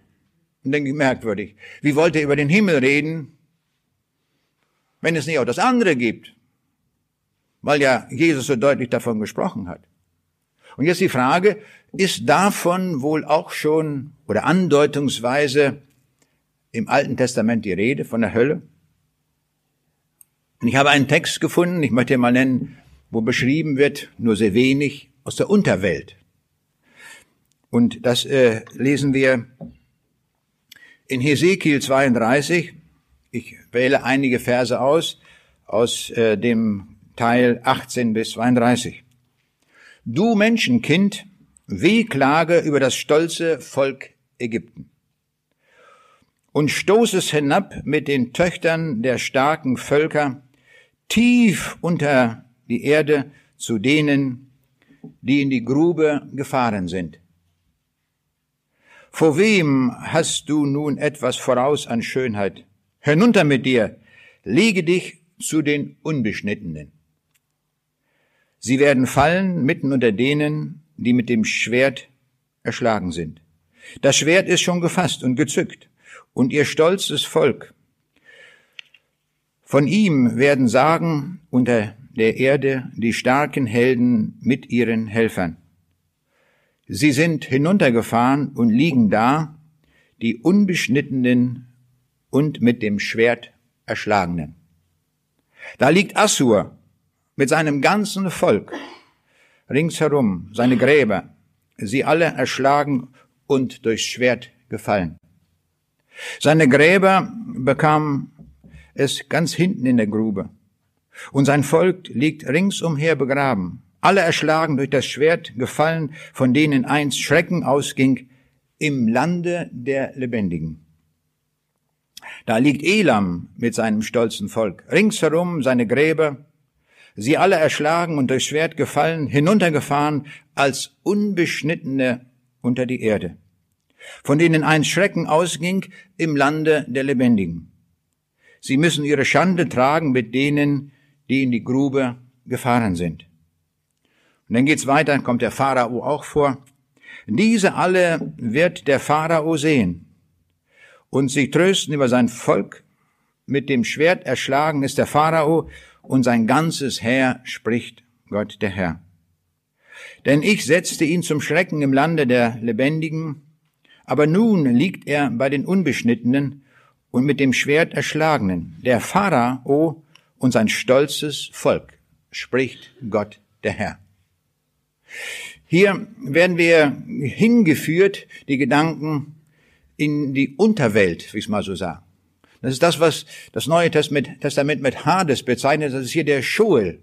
Und denke ich merkwürdig. Wie wollt ihr über den Himmel reden, wenn es nicht auch das andere gibt? Weil ja Jesus so deutlich davon gesprochen hat. Und jetzt die Frage, ist davon wohl auch schon oder andeutungsweise im Alten Testament die Rede von der Hölle? Und ich habe einen Text gefunden, ich möchte mal nennen, wo beschrieben wird, nur sehr wenig, aus der Unterwelt. Und das äh, lesen wir in Hesekiel 32, ich wähle einige Verse aus, aus äh, dem Teil 18 bis 32. Du Menschenkind, wehklage über das stolze Volk Ägypten und stoß es hinab mit den Töchtern der starken Völker tief unter die Erde zu denen, die in die Grube gefahren sind. Vor wem hast du nun etwas voraus an Schönheit? Hinunter mit dir, lege dich zu den Unbeschnittenen. Sie werden fallen mitten unter denen, die mit dem Schwert erschlagen sind. Das Schwert ist schon gefasst und gezückt, und ihr stolzes Volk. Von ihm werden sagen unter der Erde die starken Helden mit ihren Helfern. Sie sind hinuntergefahren und liegen da, die unbeschnittenen und mit dem Schwert erschlagenen. Da liegt Assur mit seinem ganzen Volk ringsherum, seine Gräber, sie alle erschlagen und durchs Schwert gefallen. Seine Gräber bekamen es ganz hinten in der Grube, und sein Volk liegt ringsumher begraben, alle erschlagen durch das Schwert, gefallen, von denen einst Schrecken ausging, im Lande der Lebendigen. Da liegt Elam mit seinem stolzen Volk, ringsherum seine Gräber, sie alle erschlagen und durchs Schwert gefallen, hinuntergefahren als Unbeschnittene unter die Erde, von denen einst Schrecken ausging im Lande der Lebendigen. Sie müssen ihre Schande tragen mit denen, die in die Grube gefahren sind. Und dann geht's weiter, kommt der Pharao auch vor. Diese alle wird der Pharao sehen und sich trösten über sein Volk. Mit dem Schwert erschlagen ist der Pharao und sein ganzes Heer spricht Gott der Herr. Denn ich setzte ihn zum Schrecken im Lande der Lebendigen, aber nun liegt er bei den Unbeschnittenen und mit dem Schwert erschlagenen. Der Pharao und sein stolzes Volk spricht Gott der Herr. Hier werden wir hingeführt, die Gedanken in die Unterwelt, wie ich es mal so sagen. Das ist das, was das Neue Testament mit Hades bezeichnet. Das ist hier der Schoel.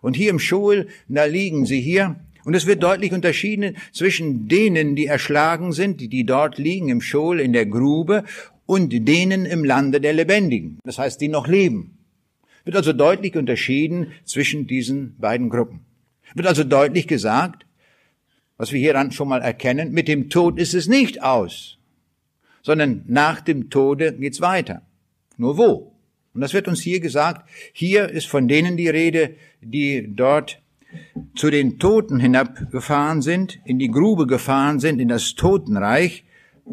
Und hier im Schoel, da liegen sie hier. Und es wird deutlich unterschieden zwischen denen, die erschlagen sind, die, dort liegen im Schoel, in der Grube, und denen im Lande der Lebendigen. Das heißt, die noch leben. Wird also deutlich unterschieden zwischen diesen beiden Gruppen. Wird also deutlich gesagt, was wir hieran schon mal erkennen, mit dem Tod ist es nicht aus, sondern nach dem Tode geht's weiter. Nur wo? Und das wird uns hier gesagt. Hier ist von denen die Rede, die dort zu den Toten hinabgefahren sind, in die Grube gefahren sind, in das Totenreich,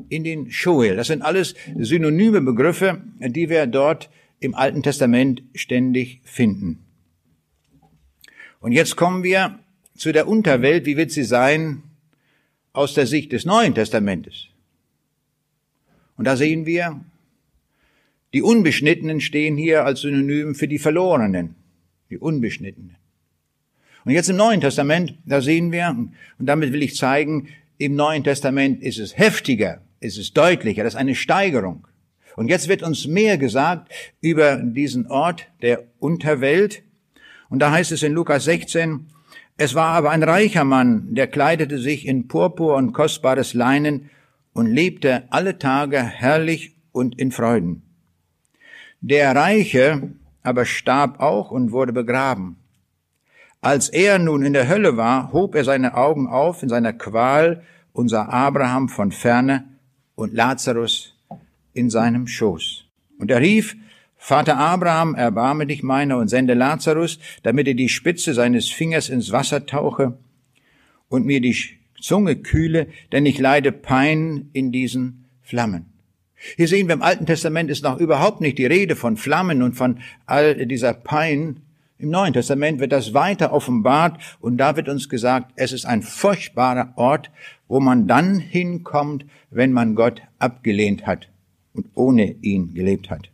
in den Shoel. Das sind alles synonyme Begriffe, die wir dort im Alten Testament ständig finden. Und jetzt kommen wir zu der Unterwelt, wie wird sie sein aus der Sicht des Neuen Testamentes? Und da sehen wir, die Unbeschnittenen stehen hier als Synonym für die Verlorenen, die Unbeschnittenen. Und jetzt im Neuen Testament, da sehen wir, und damit will ich zeigen, im Neuen Testament ist es heftiger, ist es deutlicher, das ist eine Steigerung. Und jetzt wird uns mehr gesagt über diesen Ort der Unterwelt. Und da heißt es in Lukas 16, es war aber ein reicher Mann, der kleidete sich in Purpur und kostbares Leinen und lebte alle Tage herrlich und in Freuden. Der Reiche aber starb auch und wurde begraben. Als er nun in der Hölle war, hob er seine Augen auf in seiner Qual und sah Abraham von ferne und Lazarus in seinem Schoß. Und er rief, Vater Abraham, erbarme dich meiner und sende Lazarus, damit er die Spitze seines Fingers ins Wasser tauche und mir die Zunge kühle, denn ich leide Pein in diesen Flammen. Hier sehen wir im Alten Testament ist noch überhaupt nicht die Rede von Flammen und von all dieser Pein. Im Neuen Testament wird das weiter offenbart und da wird uns gesagt, es ist ein furchtbarer Ort, wo man dann hinkommt, wenn man Gott abgelehnt hat und ohne ihn gelebt hat.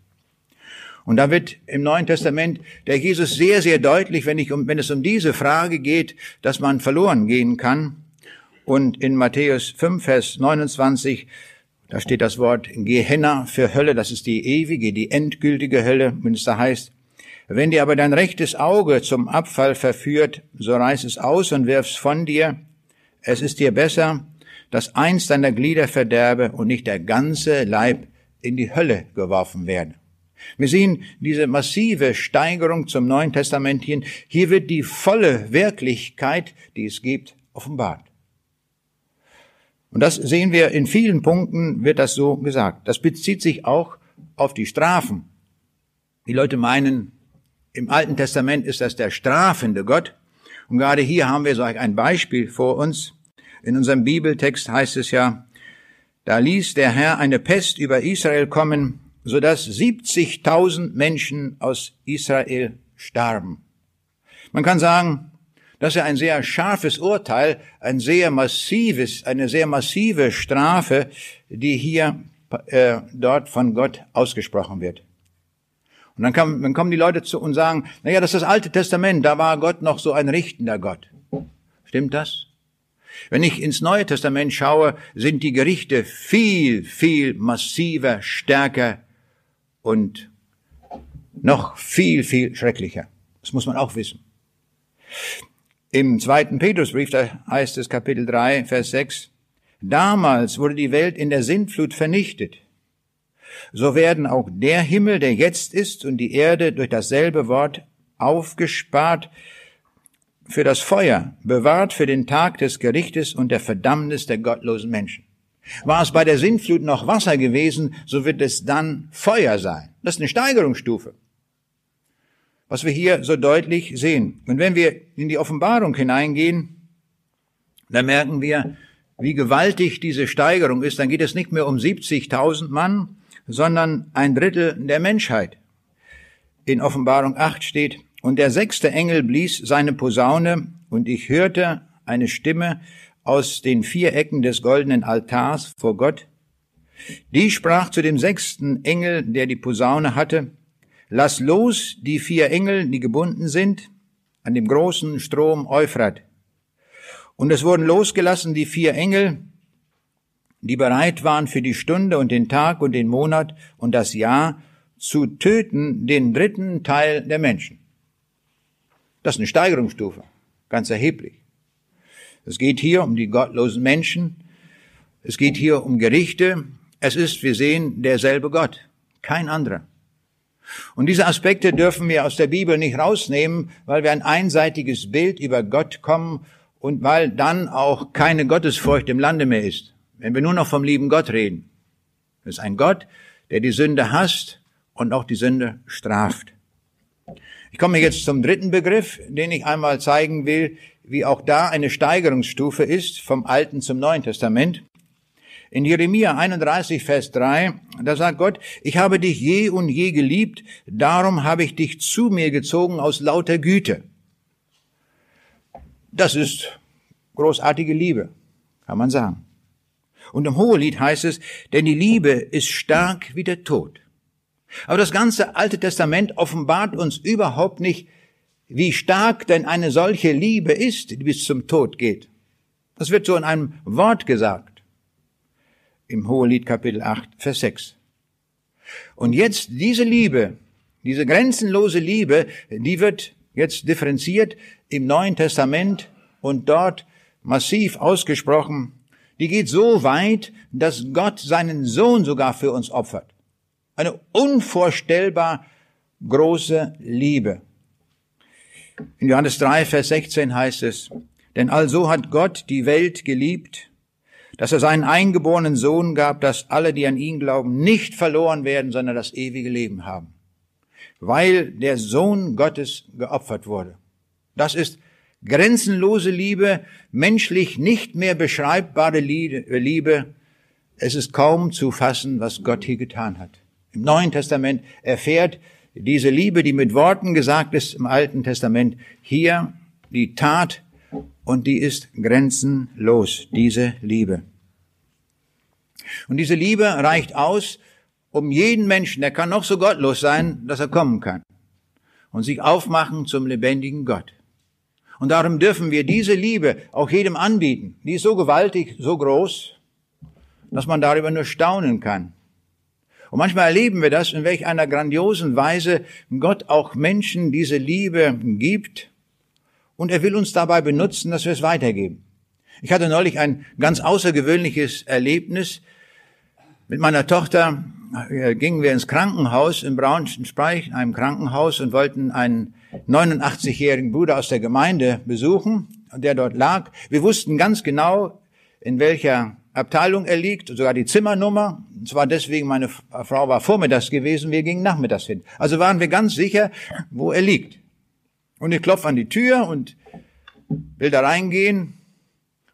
Und da wird im Neuen Testament der Jesus sehr, sehr deutlich, wenn, ich um, wenn es um diese Frage geht, dass man verloren gehen kann. Und in Matthäus 5, Vers 29 da steht das Wort Gehenna für Hölle, das ist die ewige, die endgültige Hölle, wenn es da heißt. Wenn dir aber dein rechtes Auge zum Abfall verführt, so reiß es aus und wirf's von dir. Es ist dir besser, dass eins deiner Glieder verderbe und nicht der ganze Leib in die Hölle geworfen werde. Wir sehen diese massive Steigerung zum Neuen Testament hin. Hier wird die volle Wirklichkeit, die es gibt, offenbart. Und das sehen wir in vielen Punkten, wird das so gesagt. Das bezieht sich auch auf die Strafen. Die Leute meinen, im Alten Testament ist das der strafende Gott. Und gerade hier haben wir so ein Beispiel vor uns. In unserem Bibeltext heißt es ja, da ließ der Herr eine Pest über Israel kommen, so dass 70.000 Menschen aus Israel starben. Man kann sagen, das ist ja ein sehr scharfes Urteil, ein sehr massives, eine sehr massive Strafe, die hier äh, dort von Gott ausgesprochen wird. Und dann, kann, dann kommen die Leute zu und sagen, naja, das ist das Alte Testament, da war Gott noch so ein richtender Gott. Stimmt das? Wenn ich ins Neue Testament schaue, sind die Gerichte viel, viel massiver, stärker und noch viel, viel schrecklicher. Das muss man auch wissen. Im zweiten Petrusbrief, da heißt es Kapitel 3, Vers 6, Damals wurde die Welt in der Sintflut vernichtet. So werden auch der Himmel, der jetzt ist, und die Erde durch dasselbe Wort aufgespart für das Feuer, bewahrt für den Tag des Gerichtes und der Verdammnis der gottlosen Menschen. War es bei der Sintflut noch Wasser gewesen, so wird es dann Feuer sein. Das ist eine Steigerungsstufe was wir hier so deutlich sehen. Und wenn wir in die Offenbarung hineingehen, dann merken wir, wie gewaltig diese Steigerung ist. Dann geht es nicht mehr um 70.000 Mann, sondern ein Drittel der Menschheit. In Offenbarung 8 steht, und der sechste Engel blies seine Posaune, und ich hörte eine Stimme aus den vier Ecken des goldenen Altars vor Gott. Die sprach zu dem sechsten Engel, der die Posaune hatte, Lass los die vier Engel, die gebunden sind, an dem großen Strom Euphrat. Und es wurden losgelassen die vier Engel, die bereit waren für die Stunde und den Tag und den Monat und das Jahr zu töten den dritten Teil der Menschen. Das ist eine Steigerungsstufe, ganz erheblich. Es geht hier um die gottlosen Menschen. Es geht hier um Gerichte. Es ist, wir sehen, derselbe Gott, kein anderer. Und diese Aspekte dürfen wir aus der Bibel nicht rausnehmen, weil wir ein einseitiges Bild über Gott kommen und weil dann auch keine Gottesfurcht im Lande mehr ist. Wenn wir nur noch vom lieben Gott reden. Das ist ein Gott, der die Sünde hasst und auch die Sünde straft. Ich komme jetzt zum dritten Begriff, den ich einmal zeigen will, wie auch da eine Steigerungsstufe ist vom Alten zum Neuen Testament. In Jeremia 31, Vers 3, da sagt Gott, ich habe dich je und je geliebt, darum habe ich dich zu mir gezogen aus lauter Güte. Das ist großartige Liebe, kann man sagen. Und im Hohelied heißt es, denn die Liebe ist stark wie der Tod. Aber das ganze Alte Testament offenbart uns überhaupt nicht, wie stark denn eine solche Liebe ist, die bis zum Tod geht. Das wird so in einem Wort gesagt. Im Hohelied Kapitel 8, Vers 6. Und jetzt diese Liebe, diese grenzenlose Liebe, die wird jetzt differenziert im Neuen Testament und dort massiv ausgesprochen. Die geht so weit, dass Gott seinen Sohn sogar für uns opfert. Eine unvorstellbar große Liebe. In Johannes 3, Vers 16 heißt es, denn also hat Gott die Welt geliebt, dass er seinen eingeborenen Sohn gab, dass alle, die an ihn glauben, nicht verloren werden, sondern das ewige Leben haben. Weil der Sohn Gottes geopfert wurde. Das ist grenzenlose Liebe, menschlich nicht mehr beschreibbare Liebe. Es ist kaum zu fassen, was Gott hier getan hat. Im Neuen Testament erfährt diese Liebe, die mit Worten gesagt ist im Alten Testament, hier die Tat und die ist grenzenlos, diese Liebe. Und diese Liebe reicht aus, um jeden Menschen, der kann noch so gottlos sein, dass er kommen kann und sich aufmachen zum lebendigen Gott. Und darum dürfen wir diese Liebe auch jedem anbieten. Die ist so gewaltig, so groß, dass man darüber nur staunen kann. Und manchmal erleben wir das, in welch einer grandiosen Weise Gott auch Menschen diese Liebe gibt. Und er will uns dabei benutzen, dass wir es weitergeben. Ich hatte neulich ein ganz außergewöhnliches Erlebnis. Mit meiner Tochter äh, gingen wir ins Krankenhaus in Braunschweig, in einem Krankenhaus und wollten einen 89-jährigen Bruder aus der Gemeinde besuchen, der dort lag. Wir wussten ganz genau, in welcher Abteilung er liegt, sogar die Zimmernummer. Und zwar deswegen, meine Frau war vormittags gewesen, wir gingen nachmittags hin. Also waren wir ganz sicher, wo er liegt. Und ich klopfe an die Tür und will da reingehen.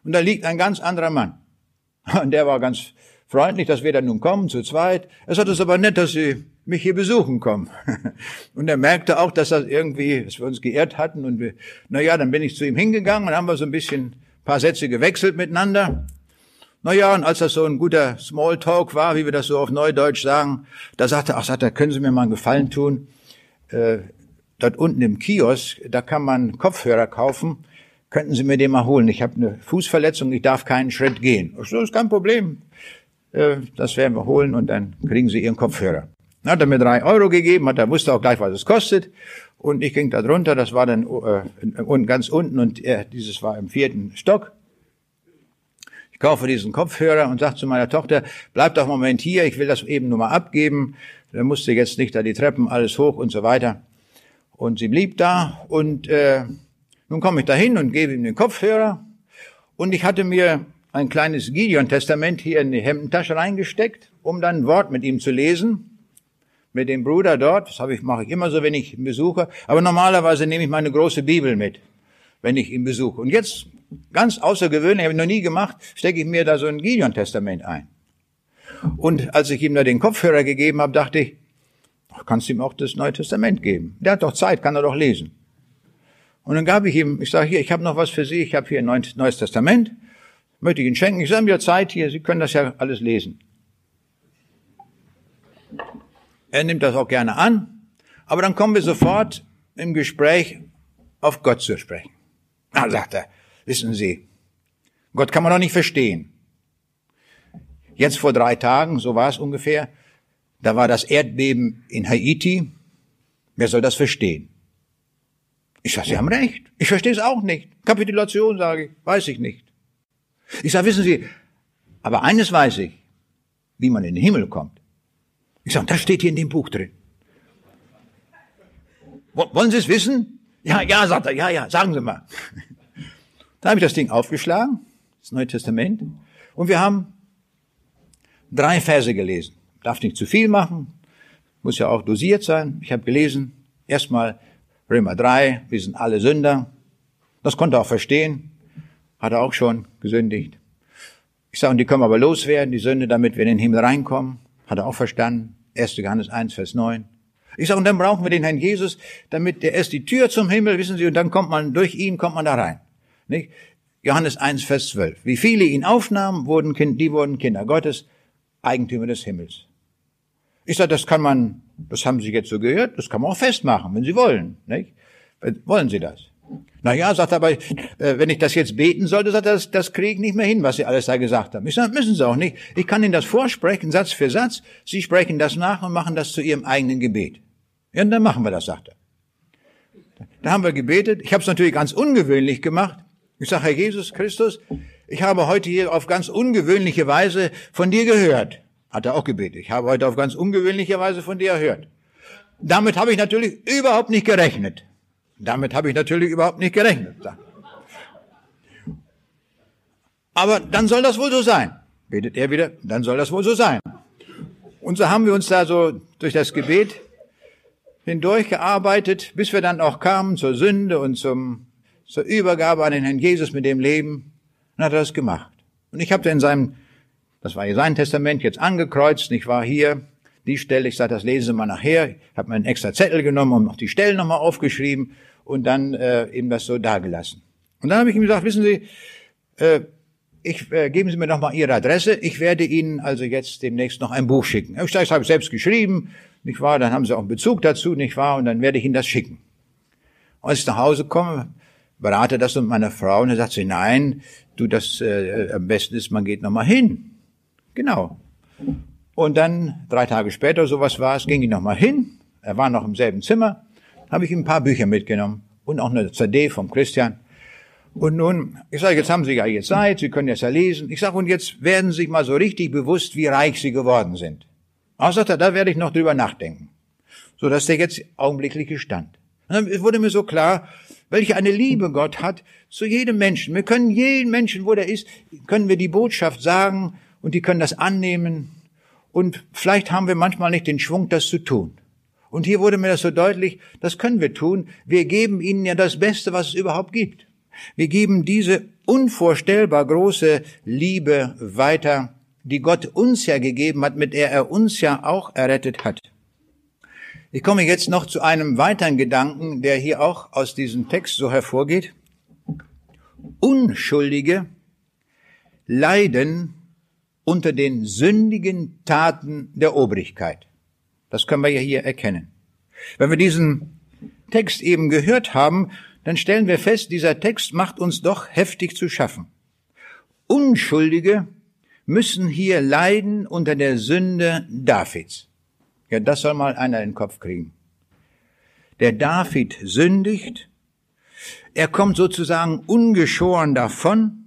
Und da liegt ein ganz anderer Mann. Und der war ganz freundlich, dass wir da nun kommen, zu zweit. Es hat es aber nett, dass Sie mich hier besuchen kommen. Und er merkte auch, dass das irgendwie, dass wir uns geehrt hatten. Und wir, na ja, dann bin ich zu ihm hingegangen und haben wir so ein bisschen, paar Sätze gewechselt miteinander. Naja, und als das so ein guter Smalltalk war, wie wir das so auf Neudeutsch sagen, da sagte er, ach, sagt er, können Sie mir mal einen Gefallen tun? Äh, dort unten im Kiosk, da kann man Kopfhörer kaufen. Könnten Sie mir den mal holen? Ich habe eine Fußverletzung, ich darf keinen Schritt gehen. Ach so, ist kein Problem. Äh, das werden wir holen und dann kriegen Sie Ihren Kopfhörer. Dann hat er mir drei Euro gegeben, hat er wusste auch gleich, was es kostet. Und ich ging da drunter, das war dann äh, ganz unten und äh, dieses war im vierten Stock kaufe diesen Kopfhörer und sage zu meiner Tochter, bleib doch einen Moment hier, ich will das eben nur mal abgeben. Dann musste jetzt nicht da die Treppen, alles hoch und so weiter. Und sie blieb da und äh, nun komme ich da hin und gebe ihm den Kopfhörer. Und ich hatte mir ein kleines Gideon-Testament hier in die Hemdentasche reingesteckt, um dann ein Wort mit ihm zu lesen. Mit dem Bruder dort, das habe ich, mache ich immer so, wenn ich ihn besuche. Aber normalerweise nehme ich meine große Bibel mit, wenn ich ihn besuche. Und jetzt ganz außergewöhnlich, habe ich noch nie gemacht, stecke ich mir da so ein Gideon-Testament ein. Und als ich ihm da den Kopfhörer gegeben habe, dachte ich, kannst du ihm auch das Neue Testament geben. Der hat doch Zeit, kann er doch lesen. Und dann gab ich ihm, ich sage hier, ich habe noch was für Sie, ich habe hier ein Neues Testament, möchte ich Ihnen schenken. Ich sage, mir Zeit hier, Sie können das ja alles lesen. Er nimmt das auch gerne an, aber dann kommen wir sofort im Gespräch auf Gott zu sprechen. Ah, sagt er, Wissen Sie, Gott kann man doch nicht verstehen. Jetzt vor drei Tagen, so war es ungefähr, da war das Erdbeben in Haiti. Wer soll das verstehen? Ich sage, Sie haben recht. Ich verstehe es auch nicht. Kapitulation, sage ich, weiß ich nicht. Ich sage, wissen Sie, aber eines weiß ich, wie man in den Himmel kommt. Ich sage, das steht hier in dem Buch drin. Wollen Sie es wissen? Ja, ja, sagt er, ja, ja, sagen Sie mal. Da habe ich das Ding aufgeschlagen, das Neue Testament, und wir haben drei Verse gelesen. Darf nicht zu viel machen, muss ja auch dosiert sein. Ich habe gelesen, erstmal Römer 3, wir sind alle Sünder. Das konnte er auch verstehen, hat er auch schon gesündigt. Ich sage, und die können aber loswerden, die Sünde, damit wir in den Himmel reinkommen. Hat er auch verstanden. 1. Johannes 1, Vers 9. Ich sage, und dann brauchen wir den Herrn Jesus, damit der ist die Tür zum Himmel, wissen Sie, und dann kommt man, durch ihn kommt man da rein. Nicht? Johannes 1, Vers 12. Wie viele ihn aufnahmen, wurden kind, die wurden Kinder Gottes, Eigentümer des Himmels. Ich sage, das kann man, das haben Sie jetzt so gehört, das kann man auch festmachen, wenn Sie wollen. Nicht? Wollen Sie das? Na ja, sagt er, aber äh, wenn ich das jetzt beten sollte, sagt er, das, das kriege ich nicht mehr hin, was Sie alles da gesagt haben. Ich sage, müssen Sie auch nicht. Ich kann Ihnen das vorsprechen, Satz für Satz. Sie sprechen das nach und machen das zu Ihrem eigenen Gebet. Ja, und dann machen wir das, sagt er. Da haben wir gebetet. Ich habe es natürlich ganz ungewöhnlich gemacht. Ich sage, Herr Jesus Christus, ich habe heute hier auf ganz ungewöhnliche Weise von dir gehört. Hat er auch gebetet. Ich habe heute auf ganz ungewöhnliche Weise von dir gehört. Damit habe ich natürlich überhaupt nicht gerechnet. Damit habe ich natürlich überhaupt nicht gerechnet. Aber dann soll das wohl so sein. Betet er wieder, dann soll das wohl so sein. Und so haben wir uns da so durch das Gebet hindurchgearbeitet, bis wir dann auch kamen zur Sünde und zum, zur Übergabe an den Herrn Jesus mit dem Leben. Dann hat er das gemacht. Und ich habe in seinem, das war ja sein Testament, jetzt angekreuzt, ich war hier, die Stelle, ich sage, das lesen Sie mal nachher. Ich habe mir einen extra Zettel genommen und noch die Stellen nochmal aufgeschrieben und dann äh, ihm das so dagelassen. Und dann habe ich ihm gesagt, wissen Sie, äh, ich, äh, geben Sie mir noch mal Ihre Adresse. Ich werde Ihnen also jetzt demnächst noch ein Buch schicken. Ich sage, das habe ich selbst geschrieben, nicht wahr? Dann haben Sie auch einen Bezug dazu, nicht wahr? Und dann werde ich Ihnen das schicken. Und als ich nach Hause komme, berate das mit meiner Frau und dann sagt sie, nein, du, das äh, am besten ist, man geht noch mal hin. Genau. Und dann, drei Tage später, sowas war es, ging ich noch mal hin. Er war noch im selben Zimmer habe ich ein paar Bücher mitgenommen und auch eine CD vom Christian. Und nun, ich sage, jetzt haben Sie ja jetzt Zeit, Sie können jetzt ja lesen. Ich sage, und jetzt werden Sie sich mal so richtig bewusst, wie reich Sie geworden sind. Auch sagt er, da werde ich noch drüber nachdenken. So dass der jetzt augenblicklich gestand. Dann wurde mir so klar, welche eine Liebe Gott hat zu jedem Menschen. Wir können jeden Menschen, wo der ist, können wir die Botschaft sagen und die können das annehmen. Und vielleicht haben wir manchmal nicht den Schwung, das zu tun. Und hier wurde mir das so deutlich, das können wir tun. Wir geben ihnen ja das Beste, was es überhaupt gibt. Wir geben diese unvorstellbar große Liebe weiter, die Gott uns ja gegeben hat, mit der er uns ja auch errettet hat. Ich komme jetzt noch zu einem weiteren Gedanken, der hier auch aus diesem Text so hervorgeht. Unschuldige leiden unter den sündigen Taten der Obrigkeit. Das können wir ja hier erkennen. Wenn wir diesen Text eben gehört haben, dann stellen wir fest, dieser Text macht uns doch heftig zu schaffen. Unschuldige müssen hier leiden unter der Sünde Davids. Ja, das soll mal einer in den Kopf kriegen. Der David sündigt, er kommt sozusagen ungeschoren davon,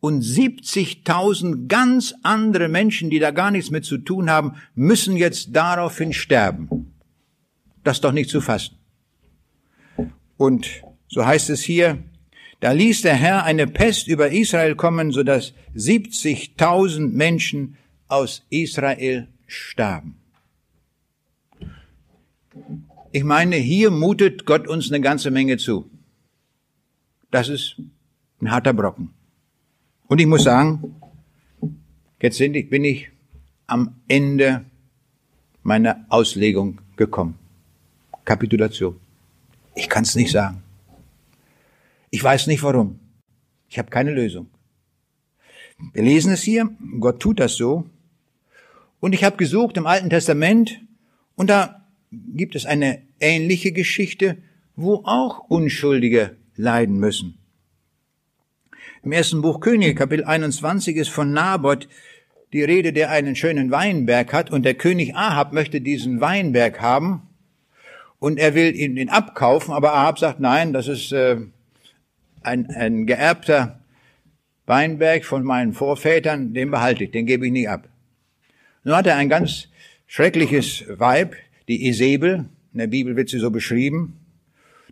und 70.000 ganz andere Menschen, die da gar nichts mit zu tun haben, müssen jetzt daraufhin sterben. Das ist doch nicht zu fassen. Und so heißt es hier, da ließ der Herr eine Pest über Israel kommen, so dass 70.000 Menschen aus Israel starben. Ich meine, hier mutet Gott uns eine ganze Menge zu. Das ist ein harter Brocken. Und ich muss sagen, jetzt sind ich, bin ich am Ende meiner Auslegung gekommen. Kapitulation. Ich kann es nicht sagen. Ich weiß nicht warum. Ich habe keine Lösung. Wir lesen es hier, Gott tut das so. Und ich habe gesucht im Alten Testament und da gibt es eine ähnliche Geschichte, wo auch Unschuldige leiden müssen. Im ersten Buch Könige, Kapitel 21, ist von Naboth die Rede, der einen schönen Weinberg hat. Und der König Ahab möchte diesen Weinberg haben. Und er will ihn, ihn abkaufen, aber Ahab sagt, nein, das ist äh, ein, ein geerbter Weinberg von meinen Vorvätern, den behalte ich, den gebe ich nie ab. Nun hat er ein ganz schreckliches Weib, die Isabel, in der Bibel wird sie so beschrieben,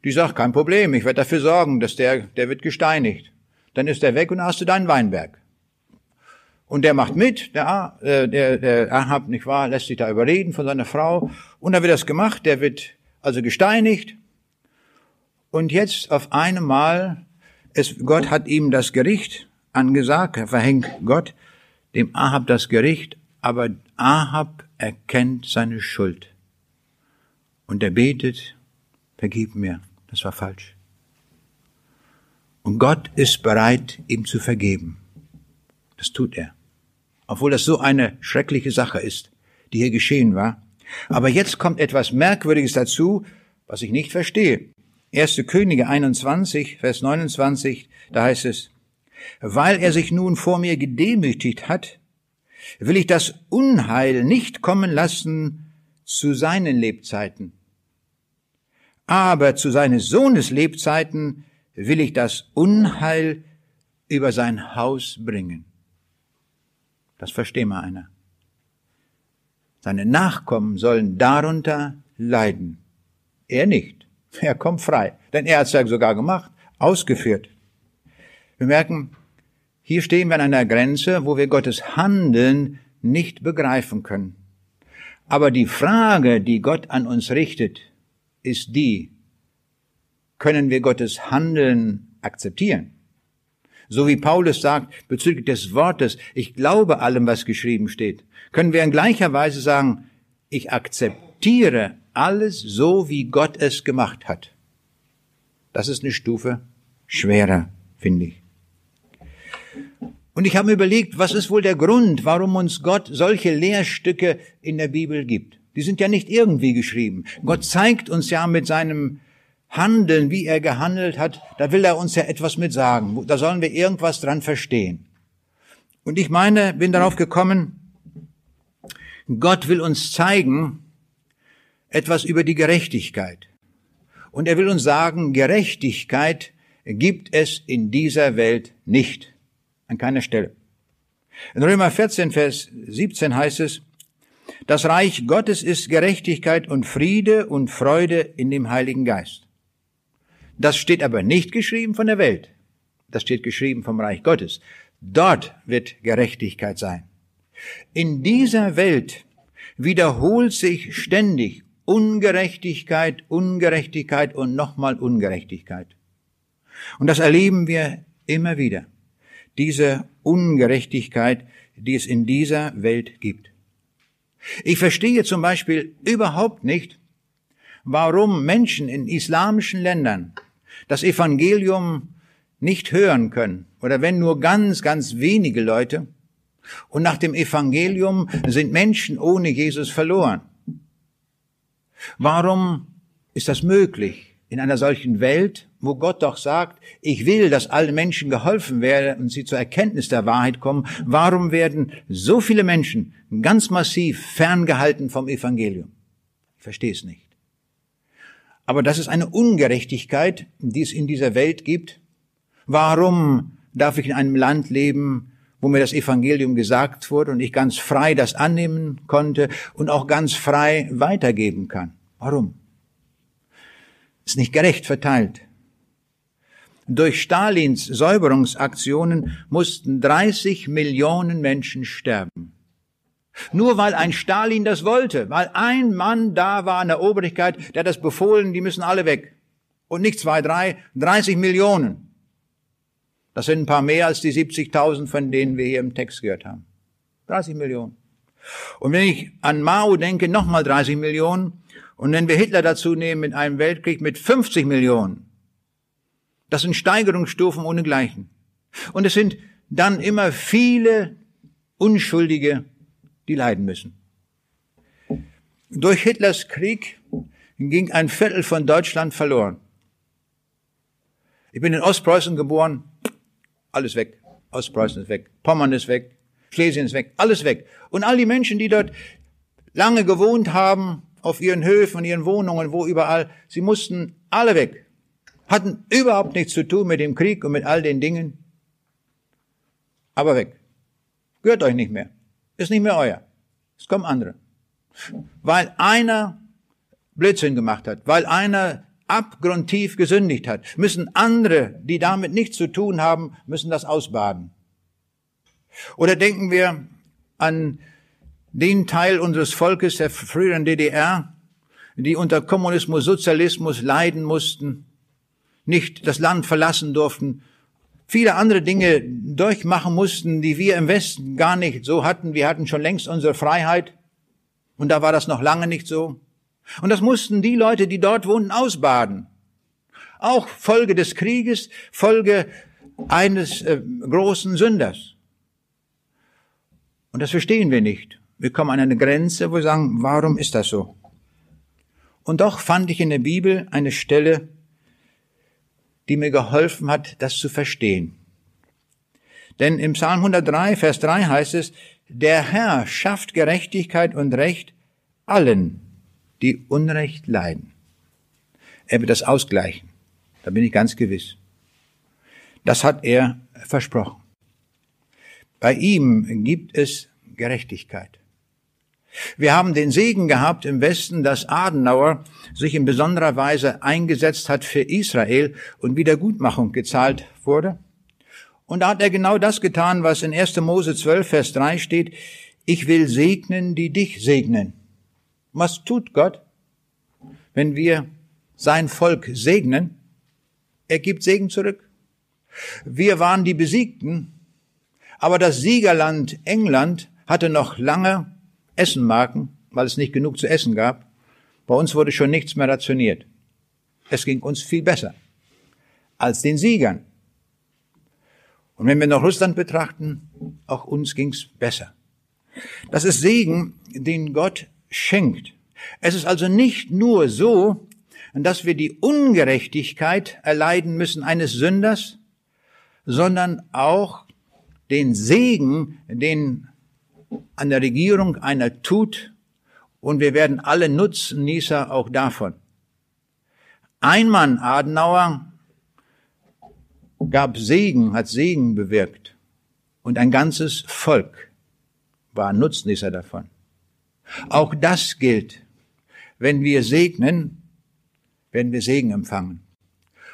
die sagt, kein Problem, ich werde dafür sorgen, dass der, der wird gesteinigt dann ist er weg und hast du deinen Weinberg. Und der macht mit, der, äh, der, der Ahab, nicht wahr, lässt sich da überreden von seiner Frau. Und dann wird das gemacht, der wird also gesteinigt. Und jetzt auf einmal, es, Gott hat ihm das Gericht angesagt, verhängt Gott dem Ahab das Gericht, aber Ahab erkennt seine Schuld. Und er betet, vergib mir, das war falsch. Und Gott ist bereit, ihm zu vergeben. Das tut er. Obwohl das so eine schreckliche Sache ist, die hier geschehen war. Aber jetzt kommt etwas Merkwürdiges dazu, was ich nicht verstehe. 1. Könige 21, Vers 29, da heißt es, weil er sich nun vor mir gedemütigt hat, will ich das Unheil nicht kommen lassen zu seinen Lebzeiten. Aber zu seines Sohnes Lebzeiten will ich das Unheil über sein Haus bringen. Das versteht mal einer. Seine Nachkommen sollen darunter leiden. Er nicht. Er kommt frei. Denn er hat es ja sogar gemacht, ausgeführt. Wir merken, hier stehen wir an einer Grenze, wo wir Gottes Handeln nicht begreifen können. Aber die Frage, die Gott an uns richtet, ist die, können wir Gottes Handeln akzeptieren? So wie Paulus sagt bezüglich des Wortes, ich glaube allem, was geschrieben steht, können wir in gleicher Weise sagen, ich akzeptiere alles so, wie Gott es gemacht hat. Das ist eine Stufe schwerer, finde ich. Und ich habe mir überlegt, was ist wohl der Grund, warum uns Gott solche Lehrstücke in der Bibel gibt? Die sind ja nicht irgendwie geschrieben. Gott zeigt uns ja mit seinem Handeln, wie er gehandelt hat, da will er uns ja etwas mit sagen. Da sollen wir irgendwas dran verstehen. Und ich meine, bin darauf gekommen, Gott will uns zeigen etwas über die Gerechtigkeit. Und er will uns sagen, Gerechtigkeit gibt es in dieser Welt nicht. An keiner Stelle. In Römer 14, Vers 17 heißt es, das Reich Gottes ist Gerechtigkeit und Friede und Freude in dem Heiligen Geist. Das steht aber nicht geschrieben von der Welt. Das steht geschrieben vom Reich Gottes. Dort wird Gerechtigkeit sein. In dieser Welt wiederholt sich ständig Ungerechtigkeit, Ungerechtigkeit und nochmal Ungerechtigkeit. Und das erleben wir immer wieder. Diese Ungerechtigkeit, die es in dieser Welt gibt. Ich verstehe zum Beispiel überhaupt nicht, warum Menschen in islamischen Ländern das Evangelium nicht hören können oder wenn nur ganz, ganz wenige Leute. Und nach dem Evangelium sind Menschen ohne Jesus verloren. Warum ist das möglich in einer solchen Welt, wo Gott doch sagt, ich will, dass allen Menschen geholfen werden und sie zur Erkenntnis der Wahrheit kommen? Warum werden so viele Menschen ganz massiv ferngehalten vom Evangelium? Ich verstehe es nicht. Aber das ist eine Ungerechtigkeit, die es in dieser Welt gibt. Warum darf ich in einem Land leben, wo mir das Evangelium gesagt wurde und ich ganz frei das annehmen konnte und auch ganz frei weitergeben kann? Warum? Ist nicht gerecht verteilt. Durch Stalins Säuberungsaktionen mussten 30 Millionen Menschen sterben. Nur weil ein Stalin das wollte, weil ein Mann da war an der Obrigkeit, der das befohlen, die müssen alle weg. Und nicht zwei, drei, 30 Millionen. Das sind ein paar mehr als die 70.000, von denen wir hier im Text gehört haben. 30 Millionen. Und wenn ich an Mao denke, nochmal 30 Millionen. Und wenn wir Hitler dazu nehmen mit einem Weltkrieg mit 50 Millionen. Das sind Steigerungsstufen ohnegleichen. Und es sind dann immer viele Unschuldige die leiden müssen. Durch Hitlers Krieg ging ein Viertel von Deutschland verloren. Ich bin in Ostpreußen geboren, alles weg. Ostpreußen ist weg, Pommern ist weg, Schlesien ist weg, alles weg. Und all die Menschen, die dort lange gewohnt haben, auf ihren Höfen, ihren Wohnungen, wo überall, sie mussten alle weg. Hatten überhaupt nichts zu tun mit dem Krieg und mit all den Dingen. Aber weg. Gehört euch nicht mehr. Ist nicht mehr euer. Es kommen andere. Weil einer Blödsinn gemacht hat, weil einer abgrundtief gesündigt hat, müssen andere, die damit nichts zu tun haben, müssen das ausbaden. Oder denken wir an den Teil unseres Volkes der früheren DDR, die unter Kommunismus, Sozialismus leiden mussten, nicht das Land verlassen durften, viele andere Dinge durchmachen mussten, die wir im Westen gar nicht so hatten. Wir hatten schon längst unsere Freiheit und da war das noch lange nicht so. Und das mussten die Leute, die dort wohnten, ausbaden. Auch Folge des Krieges, Folge eines äh, großen Sünders. Und das verstehen wir nicht. Wir kommen an eine Grenze, wo wir sagen, warum ist das so? Und doch fand ich in der Bibel eine Stelle, die mir geholfen hat, das zu verstehen. Denn im Psalm 103, Vers 3 heißt es, der Herr schafft Gerechtigkeit und Recht allen, die Unrecht leiden. Er wird das ausgleichen. Da bin ich ganz gewiss. Das hat er versprochen. Bei ihm gibt es Gerechtigkeit. Wir haben den Segen gehabt im Westen, dass Adenauer sich in besonderer Weise eingesetzt hat für Israel und Wiedergutmachung gezahlt wurde. Und da hat er genau das getan, was in 1. Mose 12, Vers 3 steht. Ich will segnen, die dich segnen. Was tut Gott, wenn wir sein Volk segnen? Er gibt Segen zurück. Wir waren die Besiegten, aber das Siegerland England hatte noch lange Essenmarken, weil es nicht genug zu essen gab. Bei uns wurde schon nichts mehr rationiert. Es ging uns viel besser als den Siegern. Und wenn wir noch Russland betrachten, auch uns ging's besser. Das ist Segen, den Gott schenkt. Es ist also nicht nur so, dass wir die Ungerechtigkeit erleiden müssen eines Sünders, sondern auch den Segen, den an der Regierung einer tut, und wir werden alle Nutznießer auch davon. Ein Mann, Adenauer, gab Segen, hat Segen bewirkt, und ein ganzes Volk war Nutznießer davon. Auch das gilt. Wenn wir segnen, werden wir Segen empfangen.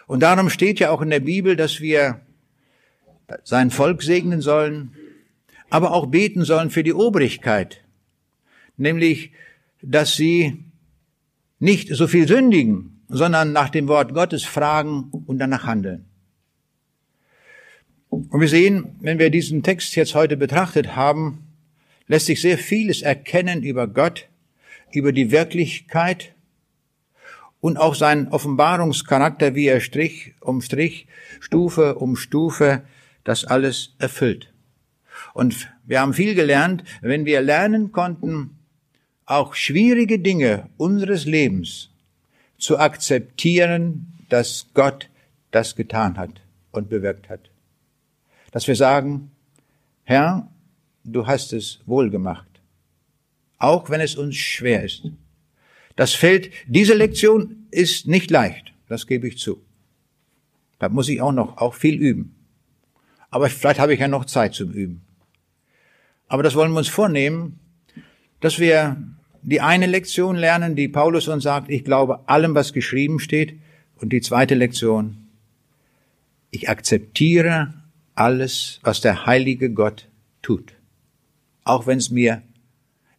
Und darum steht ja auch in der Bibel, dass wir sein Volk segnen sollen, aber auch beten sollen für die Obrigkeit, nämlich, dass sie nicht so viel sündigen, sondern nach dem Wort Gottes fragen und danach handeln. Und wir sehen, wenn wir diesen Text jetzt heute betrachtet haben, lässt sich sehr vieles erkennen über Gott, über die Wirklichkeit und auch seinen Offenbarungscharakter, wie er Strich um Strich, Stufe um Stufe das alles erfüllt. Und wir haben viel gelernt, wenn wir lernen konnten, auch schwierige Dinge unseres Lebens zu akzeptieren, dass Gott das getan hat und bewirkt hat. Dass wir sagen, Herr, du hast es wohl gemacht, auch wenn es uns schwer ist. Das Feld, diese Lektion ist nicht leicht, das gebe ich zu. Da muss ich auch noch auch viel üben. Aber vielleicht habe ich ja noch Zeit zum Üben. Aber das wollen wir uns vornehmen, dass wir die eine Lektion lernen, die Paulus uns sagt, ich glaube allem, was geschrieben steht. Und die zweite Lektion, ich akzeptiere alles, was der heilige Gott tut auch wenn es mir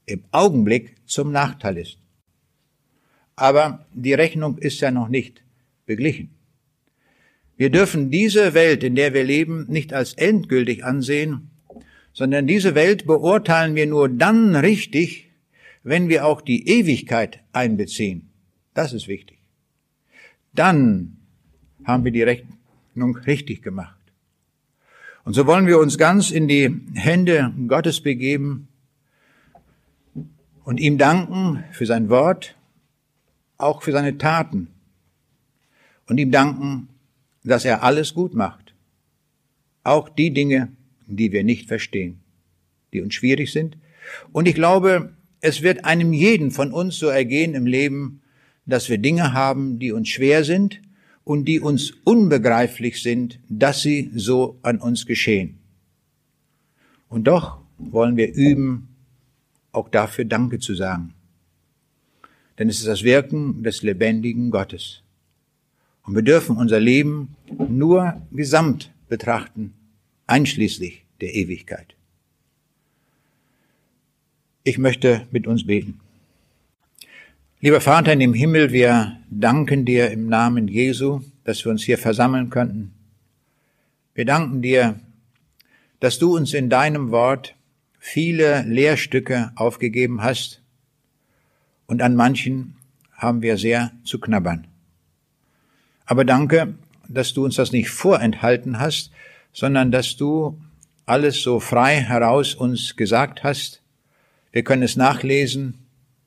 im Augenblick zum Nachteil ist. Aber die Rechnung ist ja noch nicht beglichen. Wir dürfen diese Welt, in der wir leben, nicht als endgültig ansehen, sondern diese Welt beurteilen wir nur dann richtig, wenn wir auch die Ewigkeit einbeziehen. Das ist wichtig. Dann haben wir die Rechnung richtig gemacht. Und so wollen wir uns ganz in die Hände Gottes begeben und ihm danken für sein Wort, auch für seine Taten und ihm danken, dass er alles gut macht. Auch die Dinge, die wir nicht verstehen, die uns schwierig sind. Und ich glaube, es wird einem jeden von uns so ergehen im Leben, dass wir Dinge haben, die uns schwer sind und die uns unbegreiflich sind, dass sie so an uns geschehen. Und doch wollen wir üben, auch dafür Danke zu sagen. Denn es ist das Wirken des lebendigen Gottes. Und wir dürfen unser Leben nur gesamt betrachten, einschließlich der Ewigkeit. Ich möchte mit uns beten. Lieber Vater in dem Himmel, wir danken dir im Namen Jesu, dass wir uns hier versammeln könnten. Wir danken dir, dass du uns in deinem Wort viele Lehrstücke aufgegeben hast und an manchen haben wir sehr zu knabbern. Aber danke, dass du uns das nicht vorenthalten hast, sondern dass du alles so frei heraus uns gesagt hast. Wir können es nachlesen,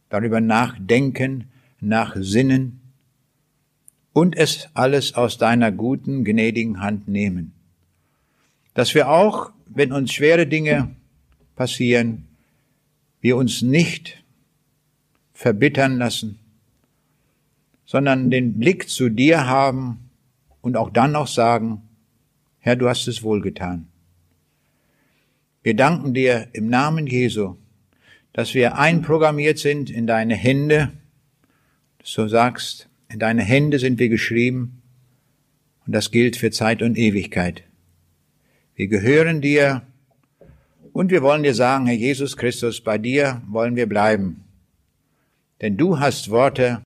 darüber nachdenken, nachsinnen und es alles aus deiner guten, gnädigen Hand nehmen. Dass wir auch, wenn uns schwere Dinge passieren, wir uns nicht verbittern lassen, sondern den Blick zu dir haben und auch dann noch sagen, Herr, du hast es wohl getan. Wir danken dir im Namen Jesu, dass wir einprogrammiert sind in deine Hände, so sagst, in deine Hände sind wir geschrieben und das gilt für Zeit und Ewigkeit. Wir gehören dir und wir wollen dir sagen, Herr Jesus Christus, bei dir wollen wir bleiben. Denn du hast Worte,